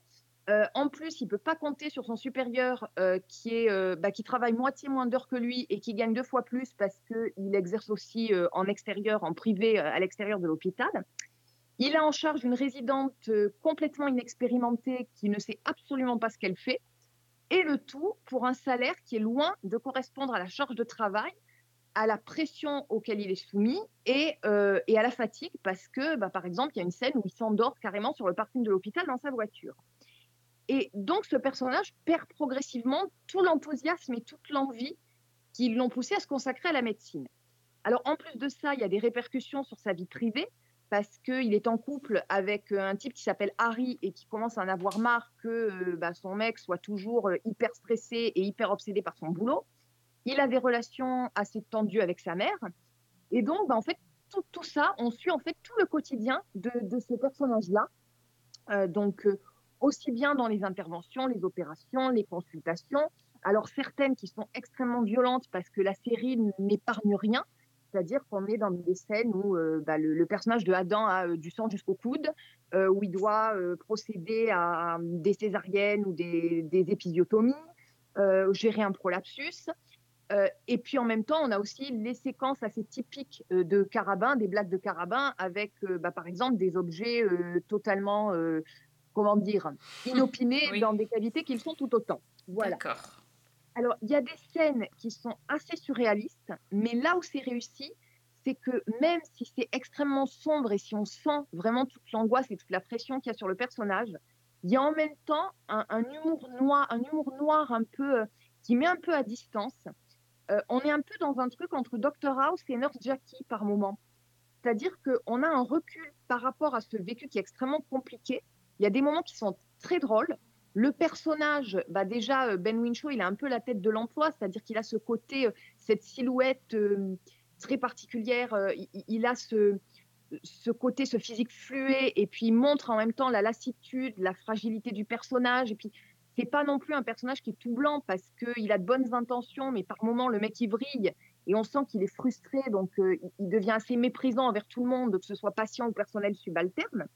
Euh, en plus, il peut pas compter sur son supérieur euh, qui, est, euh, bah, qui travaille moitié moins d'heures que lui et qui gagne deux fois plus parce qu'il exerce aussi en extérieur, en privé, à l'extérieur de l'hôpital. Il a en charge une résidente complètement inexpérimentée qui ne sait absolument pas ce qu'elle fait. Et le tout pour un salaire qui est loin de correspondre à la charge de travail, à la pression auquel il est soumis et, et à la fatigue parce que, bah, par exemple, il y a une scène où il s'endort carrément sur le parking de l'hôpital dans sa voiture. Et donc, ce personnage perd progressivement tout l'enthousiasme et toute l'envie qui l'ont poussé à se consacrer à la médecine. Alors, en plus de ça, il y a des répercussions sur sa vie privée parce qu'il est en couple avec euh, un type qui s'appelle Harry et qui commence à en avoir marre que euh, bah, son mec soit toujours euh, hyper stressé et hyper obsédé par son boulot. Il a des relations assez tendues avec sa mère. Et donc, bah, en fait, tout, ça, on suit en fait tout le quotidien de, ce personnage-là. Euh, donc, aussi bien dans les interventions, les opérations, les consultations. Alors, certaines qui sont extrêmement violentes parce que la série n'épargne rien. C'est-à-dire qu'on est dans des scènes où euh, bah, le, personnage de Adam a euh, du sang jusqu'au coude, euh, où il doit procéder à des césariennes ou des, des épisiotomies, gérer un prolapsus. Et puis en même temps, on a aussi les séquences assez typiques de Carabin, des blagues de Carabin, avec bah, par exemple des objets totalement, comment dire, inopinés *laughs* dans des cavités qu'ils sont tout autant. Voilà. Alors, il y a des scènes qui sont assez surréalistes, mais là où c'est réussi, c'est que même si c'est extrêmement sombre et si on sent vraiment toute l'angoisse et toute la pression qu'il y a sur le personnage, il y a en même temps un, un humour noir, un humour noir un peu euh, qui met un peu à distance. Euh, on est un peu dans un truc entre Dr House et Nurse Jackie par moment. C'est-à-dire qu'on a un recul par rapport à ce vécu qui est extrêmement compliqué. Il y a des moments qui sont très drôles. Le personnage, bah déjà, euh, Ben Winshaw, il a un peu la tête de l'emploi, c'est-à-dire qu'il a ce côté, euh, cette silhouette euh, très particulière, il, a ce, côté, ce physique fluet, et puis il montre en même temps la lassitude, la fragilité du personnage, et puis c'est pas non plus un personnage qui est tout blanc parce qu'il a de bonnes intentions, mais par moments le mec il vrille et on sent qu'il est frustré, donc il devient assez méprisant envers tout le monde, que ce soit patient ou personnel subalterne.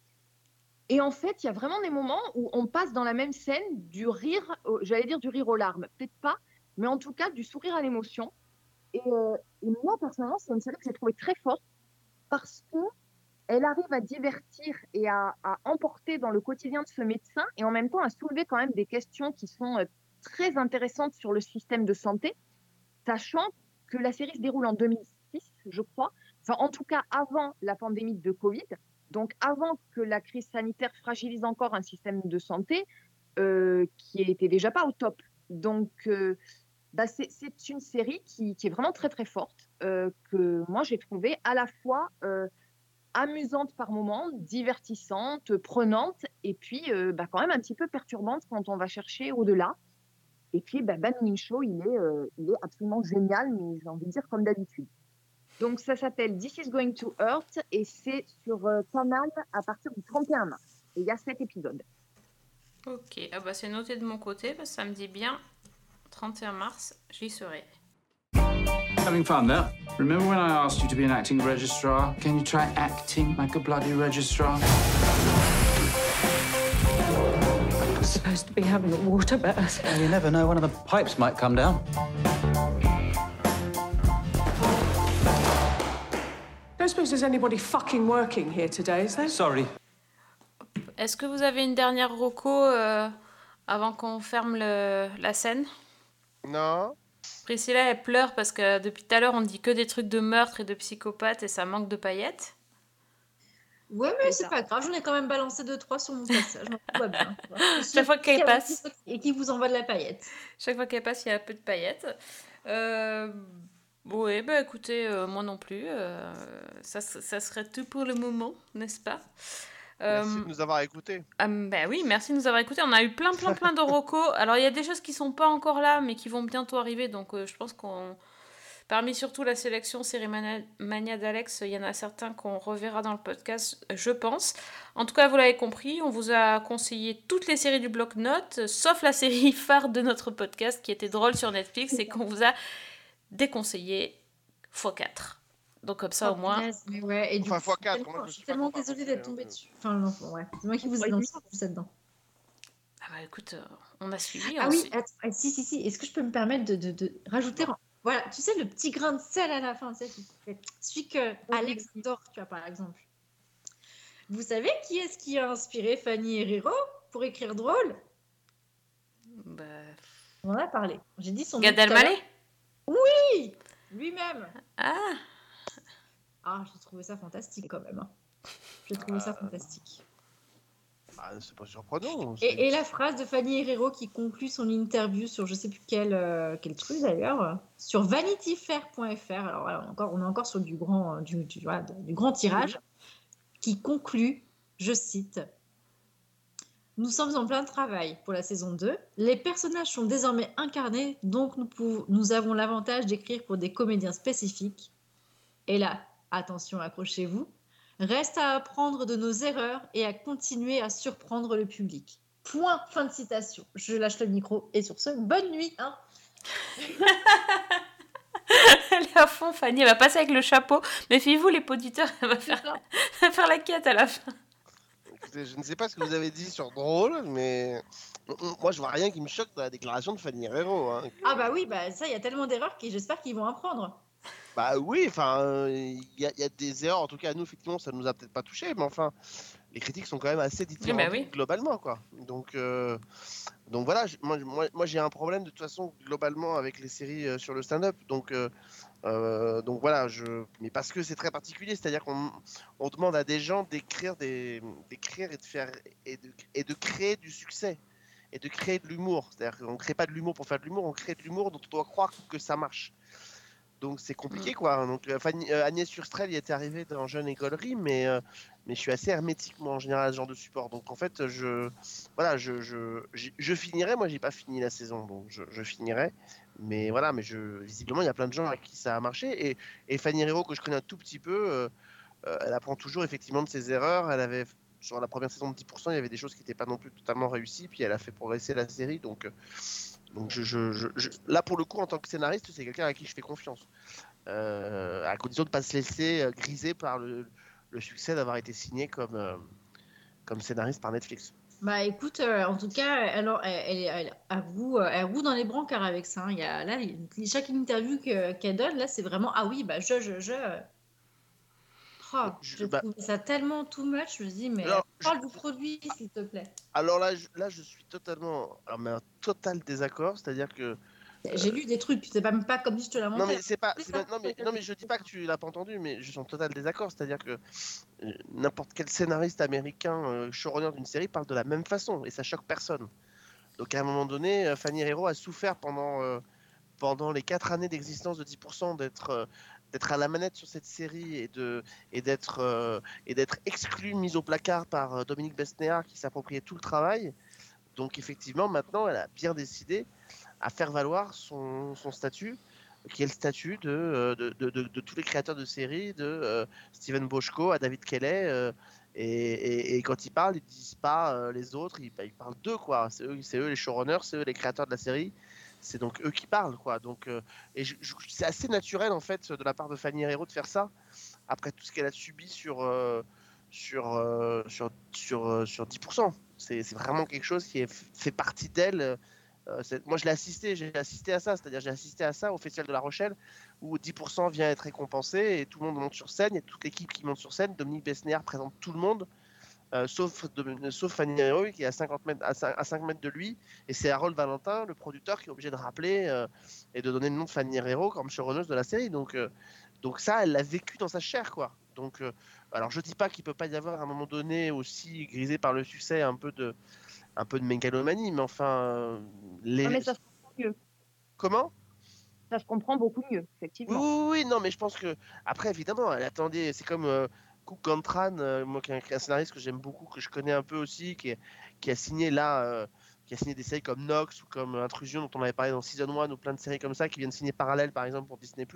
Et en fait, il y a vraiment des moments où on passe dans la même scène du rire, j'allais dire du rire aux larmes, peut-être pas, mais en tout cas du sourire à l'émotion. Et, euh, et moi, personnellement, c'est une série que j'ai trouvée très forte parce que elle arrive à divertir et à, à emporter dans le quotidien de ce médecin et en même temps à soulever quand même des questions qui sont euh, très intéressantes sur le système de santé, sachant que la série se déroule en 2006, je crois, enfin en tout cas avant la pandémie de Covid, donc avant que la crise sanitaire fragilise encore un système de santé euh, qui était déjà pas au top. Donc euh, bah, c'est une série qui, est vraiment très très forte, euh, que moi j'ai trouvé à la fois amusante par moments, divertissante, prenante, et puis bah, quand même un petit peu perturbante quand on va chercher au-delà. Et puis, bah, Ban Min-cho, il, il est absolument génial, mais j'ai envie de dire comme d'habitude. Donc, ça s'appelle This is Going to Earth, et c'est sur euh, Canal à partir du 31 mars. Et il y a 7 épisodes. Ok, ah bah c'est noté de mon côté, parce que ça me dit bien. 31 mars, j'y serai. Having fun there. Remember when I asked you to be an acting registrar? Can you try acting like a bloody registrar? supposed to be having a water bath. Well, you never know, one of the pipes might come down. Suppose there's anybody fucking working here today, is there? Sorry. Est-ce que vous avez une dernière reco euh, avant qu'on ferme le- la scène? Non. Priscilla, elle pleure parce que depuis tout à l'heure, on dit que des trucs de meurtre et de psychopathe et ça manque de paillettes. Ouais, mais c'est pas grave, j'en ai quand même balancé 2-3 sur mon passage. bien. *laughs* Chaque fois qu'elle passe. Et qui vous envoie de la paillette. Chaque fois qu'elle passe, il y a un peu de paillettes. Euh, oui, bah écoutez, euh, moi non plus. euh, ça, ça serait tout pour le moment, n'est-ce pas? Merci Euh, de nous avoir écoutés. Ah, ben oui, merci de nous avoir écoutés. On a eu plein, plein, plein de recos. *laughs* Alors, il y a des choses qui sont pas encore là, mais qui vont bientôt arriver. Donc, je pense qu'on. Parmi surtout la sélection série Mania- Mania d'Alex, il y en a certains qu'on reverra dans le podcast, je pense. En tout cas, vous l'avez compris, on vous a conseillé toutes les séries du bloc-notes, sauf la série *laughs* phare de notre podcast qui était drôle sur Netflix et qu'on vous a déconseillé x4. Donc, comme ça, au moins. Punaise, mais ouais, et du Enfin, coup, x4, tellement- moi, je je suis tellement désolée d'être tombée euh, dessus. Enfin, non, ouais. C'est moi qui vous ai lancé en plus là-dedans. Ah bah écoute, euh, on a suivi. Ah on oui, suit. attends, ah, si, si, si. Est-ce que je peux me permettre de, de, de rajouter. Voilà, tu sais, le petit grain de sel à la fin, tu sais, celui que Alex adore, tu vois, par exemple. Vous savez qui est-ce qui a inspiré Fanny Herrero pour écrire drôle? Bah, On en a parlé. J'ai dit son nom Gad Elmaleh? Oui Lui-même Ah Ah, j'ai trouvé ça fantastique quand même. hein. J'ai trouvé ça fantastique. Ah, c'est pas surprenant. Et, et la phrase de Fanny Herrero qui conclut son interview sur je sais plus quel, euh, quel truc d'ailleurs, euh, sur vanityfair.fr. Alors voilà, on est encore, on est encore sur du grand, euh, du, du- voilà, du grand tirage, qui conclut, je cite. Nous sommes en plein travail pour la saison 2. Les personnages sont désormais incarnés, donc nous, pouvons- nous avons l'avantage d'écrire pour des comédiens spécifiques. Et là, attention, accrochez-vous, reste à apprendre de nos erreurs et à continuer à surprendre le public. Point, fin de citation. Je lâche le micro et sur ce, bonne nuit. hein. Elle est à fond, Fanny. Elle va passer avec le chapeau. Méfiez-vous, les auditeurs, elle va faire, *laughs* elle va faire la quête à la fin. Je ne sais pas ce que vous avez dit sur drôle, mais moi je vois rien qui me choque dans la déclaration de Fanny Herrero. hein. Ah bah oui, bah ça, il y a tellement d'erreurs que j'espère qu'ils vont apprendre. Bah oui, enfin, il y, y a des erreurs. En tout cas, nous, effectivement, ça nous a peut-être pas touché, mais enfin, les critiques sont quand même assez différentes bah oui. globalement, quoi. Donc, euh, donc voilà, moi, moi, moi, j'ai un problème de toute façon globalement avec les séries euh, sur le stand-up. Donc, euh, donc voilà, je, mais parce que c'est très particulier, c'est-à-dire qu'on on demande à des gens d'écrire, des, d'écrire et de faire et de, et de créer du succès et de créer de l'humour. C'est-à-dire qu'on ne crée pas de l'humour pour faire de l'humour, on crée de l'humour dont on doit croire que ça marche. Donc c'est compliqué quoi. Donc euh, Fanny- euh, Agnès Surstrel y était arrivée dans Jeune Écolerie, mais euh, mais je suis assez hermétique moi en général à ce genre de support. Donc en fait je voilà je je, j'y- je finirai. Moi j'ai pas fini la saison donc je, je finirai. Mais voilà mais je visiblement il y a plein de gens à qui ça a marché et, et Fanny Herrero que je connais un tout petit peu, euh, elle apprend toujours effectivement de ses erreurs. Elle avait sur la première saison de 10%, il y avait des choses qui n'étaient pas non plus totalement réussies, puis elle a fait progresser la série. Donc, là, pour le coup, en tant que scénariste, c'est quelqu'un à qui je fais confiance. Euh, à condition de ne pas se laisser euh, griser par le, succès d'avoir été signé comme, euh, scénariste par Netflix. Bah écoute, en tout cas, alors, elle, elle, elle, roue dans les brancards avec ça. hein. Il y a, là, chaque interview que- qu'elle donne, là, c'est vraiment ah oui, bah je, je, je. Oh, je bah- trouve ça tellement too much. Je me dis, mais Alors, parle du produit, s'il te plaît. Alors là, je, là, je suis totalement, alors, mais un total désaccord, c'est-à-dire que J'ai lu des trucs, c'est même pas comme si je te l'ai montré. Non mais c'est pas, non mais non mais je dis pas que tu l'as pas entendu, mais je suis en total désaccord. C'est-à-dire que euh, n'importe quel scénariste américain euh, showrunner d'une série parle de la même façon et ça choque personne. Donc à un moment donné, euh, Fanny Herrero a souffert pendant euh, pendant les quatre années d'existence de 10% d'être euh, d'être à la manette sur cette série et de et d'être euh, et d'être exclu, mis au placard par euh, Dominique Besnéard qui s'appropriait tout le travail. Donc effectivement, maintenant, elle a bien décidé à faire valoir son, son statut, qui est le statut de, euh, de, de- tous les créateurs de séries, de euh, Steven Boschko à David Kelly. euh, et, et- quand ils parlent, ils disent pas les autres, ils, bah, ils parlent d'eux, quoi. C'est eux, eux les showrunners, c'est eux les créateurs de la série. C'est donc eux qui parlent, quoi. Donc, euh, et c'est assez naturel, en fait, de la part de Fanny Herrero de faire ça, après tout ce qu'elle a subi sur, euh, sur, euh, sur, sur, euh, sur 10%. C'est vraiment quelque chose qui est, fait partie d'elle. Moi, je l'ai assisté, j'ai assisté à ça, c'est-à-dire j'ai assisté à ça au Festival de La Rochelle, où 10% vient être récompensé et tout le monde monte sur scène, a toute l'équipe qui monte sur scène. Dominique Besnéard présente tout le monde, euh, sauf, Dom- sauf Fanny Herrero qui est à, 50 mètres, à, 5, à 5 mètres de lui, et c'est Harold Valentin, le producteur, qui est obligé de rappeler euh, et de donner le nom de Fanny Herrero comme showrunner de la série. Donc, euh, donc ça, elle l'a vécu dans sa chair, quoi. Donc, euh, alors je dis pas qu'il peut pas y avoir à un moment donné aussi grisé par le succès un peu de, un peu de mégalomanie, mais enfin, euh, les... Non, mais ça se comprend mieux. comment? Ça se comprend beaucoup mieux, oui, effectivement. oui, oui, non, mais je pense que après, évidemment, elle attendait. C'est comme Gantran, euh, moi, qui est un, scénariste que j'aime beaucoup, que je connais un peu aussi, qui, a signé là, euh, qui a signé des séries comme Nox ou comme Intrusion, dont on avait parlé dans Season 1, ou plein de séries comme ça, qui viennent signer Parallèle, par exemple, pour Disney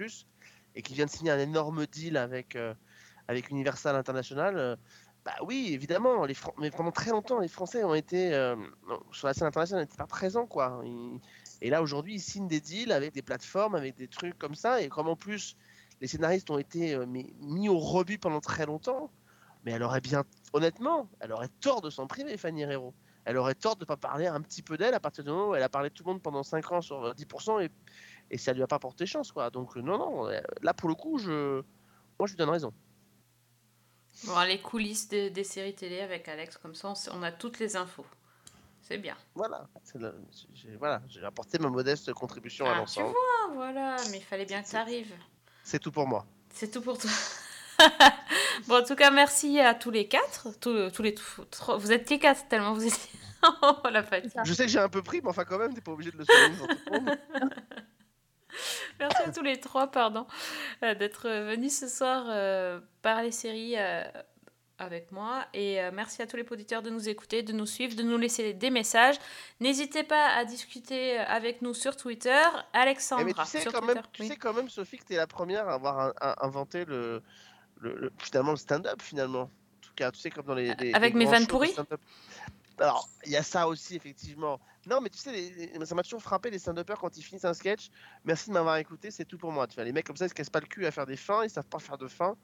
et qui vient de signer un énorme deal avec, euh, Universal International. bah oui, évidemment, mais pendant très longtemps, les Français ont été sur la scène internationale, n'étaient pas présents, quoi. Et là, aujourd'hui, ils signent des deals avec des plateformes, avec des trucs comme ça. Et comme en plus, les scénaristes ont été euh, mis au rebut pendant très longtemps, mais elle aurait bien, honnêtement, elle aurait tort de s'en priver, Fanny Herrero. Elle aurait tort de ne pas parler un petit peu d'elle à partir du moment où elle a parlé de tout le monde pendant 5 ans sur euh, 10% et, et ça lui a pas porté chance, quoi. Donc, euh, non, non, euh, là, pour le coup, je, moi, je lui donne raison. Bon, les coulisses des, des séries télé avec Alex, comme ça, on, a toutes les infos. C'est bien. Voilà, le- j'ai voilà, j'ai apporté ma modeste contribution à Ah, tu l'ensemble. vois, voilà, mais il fallait bien que ça arrive. C'est tout pour moi. C'est tout pour toi. *laughs* bon, en tout cas, merci à tous les quatre. Tous, tous les trois. Vous êtes les quatre tellement vous êtes. *laughs* oh la fatigue. Je sais que j'ai un peu pris, mais enfin, quand même, t'es pas obligé de le souligner. *laughs* Merci à tous les trois, pardon, euh, d'être venus ce soir euh, par les séries euh, avec moi. Et euh, merci à tous les auditeurs de nous écouter, de nous suivre, de nous laisser des messages. N'hésitez pas à discuter avec nous sur Twitter. Eh, Alexandra, mais tu sais, sur quand Twitter. même, tu oui. sais quand même, Sophie, que t'es la première à avoir un- un- inventé le, le- le- finalement le stand-up, finalement. En tout cas, tu sais, comme dans les. les- Avec les mes vannes pourries. Alors, il y a ça aussi, effectivement. Non, mais tu sais, les- les- ça m'a toujours frappé les stand-uppers quand ils finissent un sketch. Merci de m'avoir écouté, c'est tout pour moi. Tu vois, les mecs comme ça, ils se cassent pas le cul à faire des fins, ils savent pas faire de fin.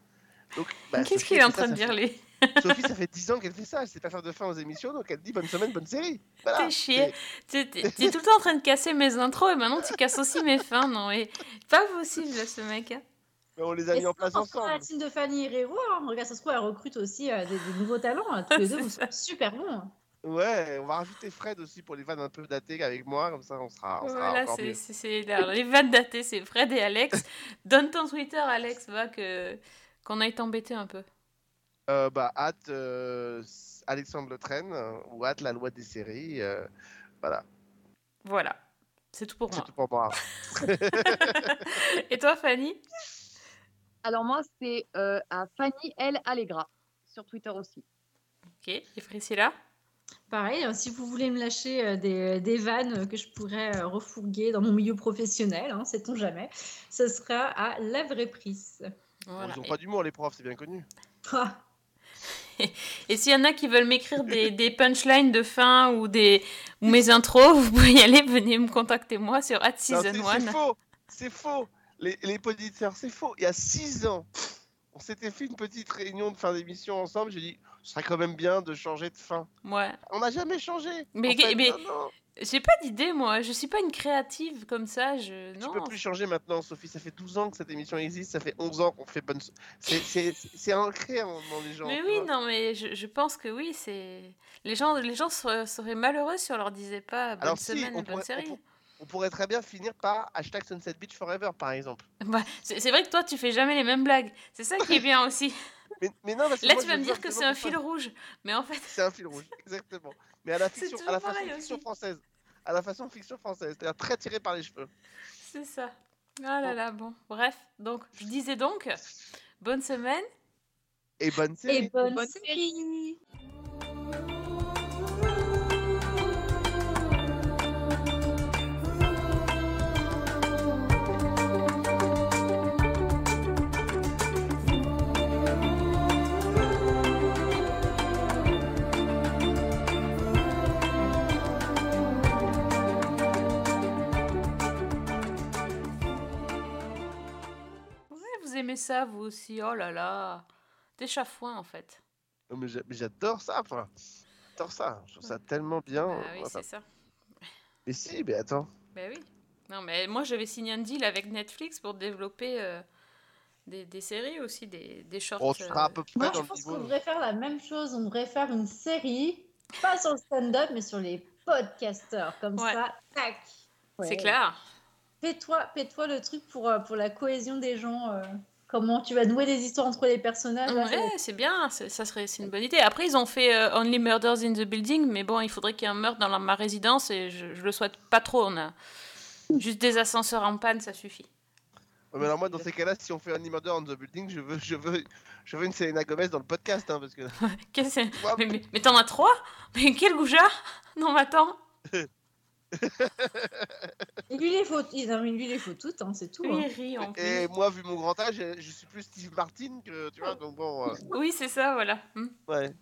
Bah, Qu'est-ce qu'il est en train de dire, lui *laughs* Sophie, ça fait 10 ans qu'elle fait ça, elle sait pas faire de fin aux émissions, donc elle dit bonne semaine, bonne série. Voilà. T'es chier. T'es tout le temps en train de casser mes intros et maintenant tu casses aussi mes fins. Non, mais pas possible, là, ce mec. hein. Mais on les a Et mis en place ensemble. la team de Fanny Herrero. hein. Regarde, ça se trouve, elle recrute aussi euh, des, des nouveaux talents. hein. Tous les *laughs* deux, vous serez super bons. hein. Ouais, on va rajouter Fred aussi pour les vannes un peu datées avec moi, comme ça on sera, on sera Voilà, encore c'est c'est- c'est- les vannes datées, c'est Fred et Alex. Donne ton Twitter, Alex, va que qu'on aille t'embêter un peu. Euh, bah, hâte euh, Alexandre Le Train euh, ou hâte la loi des séries. euh, voilà, Voilà, c'est tout pour c'est moi. tout pour moi. *laughs* Et toi, Fanny? Alors moi, c'est euh, à Fanny L. Allegra, sur Twitter aussi. Ok, et Priscilla? Pareil, euh, si vous voulez me lâcher des, des vannes que je pourrais refourguer dans mon milieu professionnel, hein, sait-on jamais, ce sera à la vraie prise. Voilà. Ils ont pas d'humour les profs, c'est bien connu. Ah, Et s'il y en a qui veulent m'écrire des, *laughs* des punchlines de fin ou, des, ou mes intros, vous pouvez y aller, venez me contacter moi sur at season c'est- faux, c'est faux. Les, les auditeurs, c'est faux. Il y a 6 ans, on s'était fait une petite réunion de fin d'émission ensemble. J'ai dit, ce serait quand même bien de changer de fin. Ouais. On n'a jamais changé. Mais, En fait, mais non, non. J'ai pas d'idée, moi. Je suis pas une créative comme ça. Je... Tu Non. peux plus changer maintenant, Sophie. Ça fait 12 ans que cette émission existe. Ça fait 11 ans qu'on fait bonne. C'est- ancré dans les gens. Mais oui, non, mais je, je pense que oui, c'est. Les gens, les gens seraient, seraient malheureux si on leur disait pas bonne Alors si, semaine, on bonne pourrait, on série. pour- on pourrait très bien finir par hashtag Sunset Beach Forever, par exemple. Bah, c'est vrai que toi, tu fais jamais les mêmes blagues. C'est ça qui est bien aussi. *laughs* Mais, mais non, parce que Là, moi, tu vas me dire que c'est un fil rouge. Mais en fait, C'est un fil rouge, exactement. Mais à la *laughs* C'est fiction, à la façon fiction française. À la façon fiction française, c'est-à-dire très tiré par les cheveux. c'est ça. Ah là là, bon. Bref, donc, je disais donc, bonne semaine. Et bonne série. Et bonne, Bonne série. Aimez ça, vous aussi. Oh là là. Des chafouins, en fait. Oh, mais j'a- mais j'adore ça, enfin. J'adore ça. Je trouve ça tellement bien. Ah oui, Enfin, c'est ça. Mais si, mais attends. Ben oui. Non, mais moi, j'avais signé un deal avec Netflix pour développer euh, des, des séries aussi, des, des shorts. On sera à peu près Moi, dans je pense qu'on devrait faire la même chose. On devrait faire une série, pas sur le stand-up, mais sur les podcasters. Comme Ouais. ça, tac. C'est clair. Fais-toi fais-toi le truc pour, euh, pour la cohésion des gens. euh, comment tu vas nouer des histoires entre les personnages. Ouais, c'est bien, c'est- ça serait c'est une bonne idée. Après, ils ont fait euh, Only Murders in the Building, mais bon, il faudrait qu'il y ait un meurtre dans la- ma résidence et je, je le souhaite pas trop. On a juste des ascenseurs en panne, ça suffit. Ouais, mais alors moi, dans ces cas-là, si on fait un Murder on the Building, je veux, je veux, je veux une Selena Gomez dans le podcast, hein, parce que. *laughs* Qu'est-ce que- mais mais, mais t'en as trois? Mais quel goujat? Non, mais attends. *laughs* Et lui, les faut, il- lui, les faut toutes, hein, c'est tout. Hein. il rit en plus. Et moi, vu mon grand âge, je suis plus Steve Martin que tu vois, donc bon. euh, Oui, c'est ça, voilà. Hmm. ouais.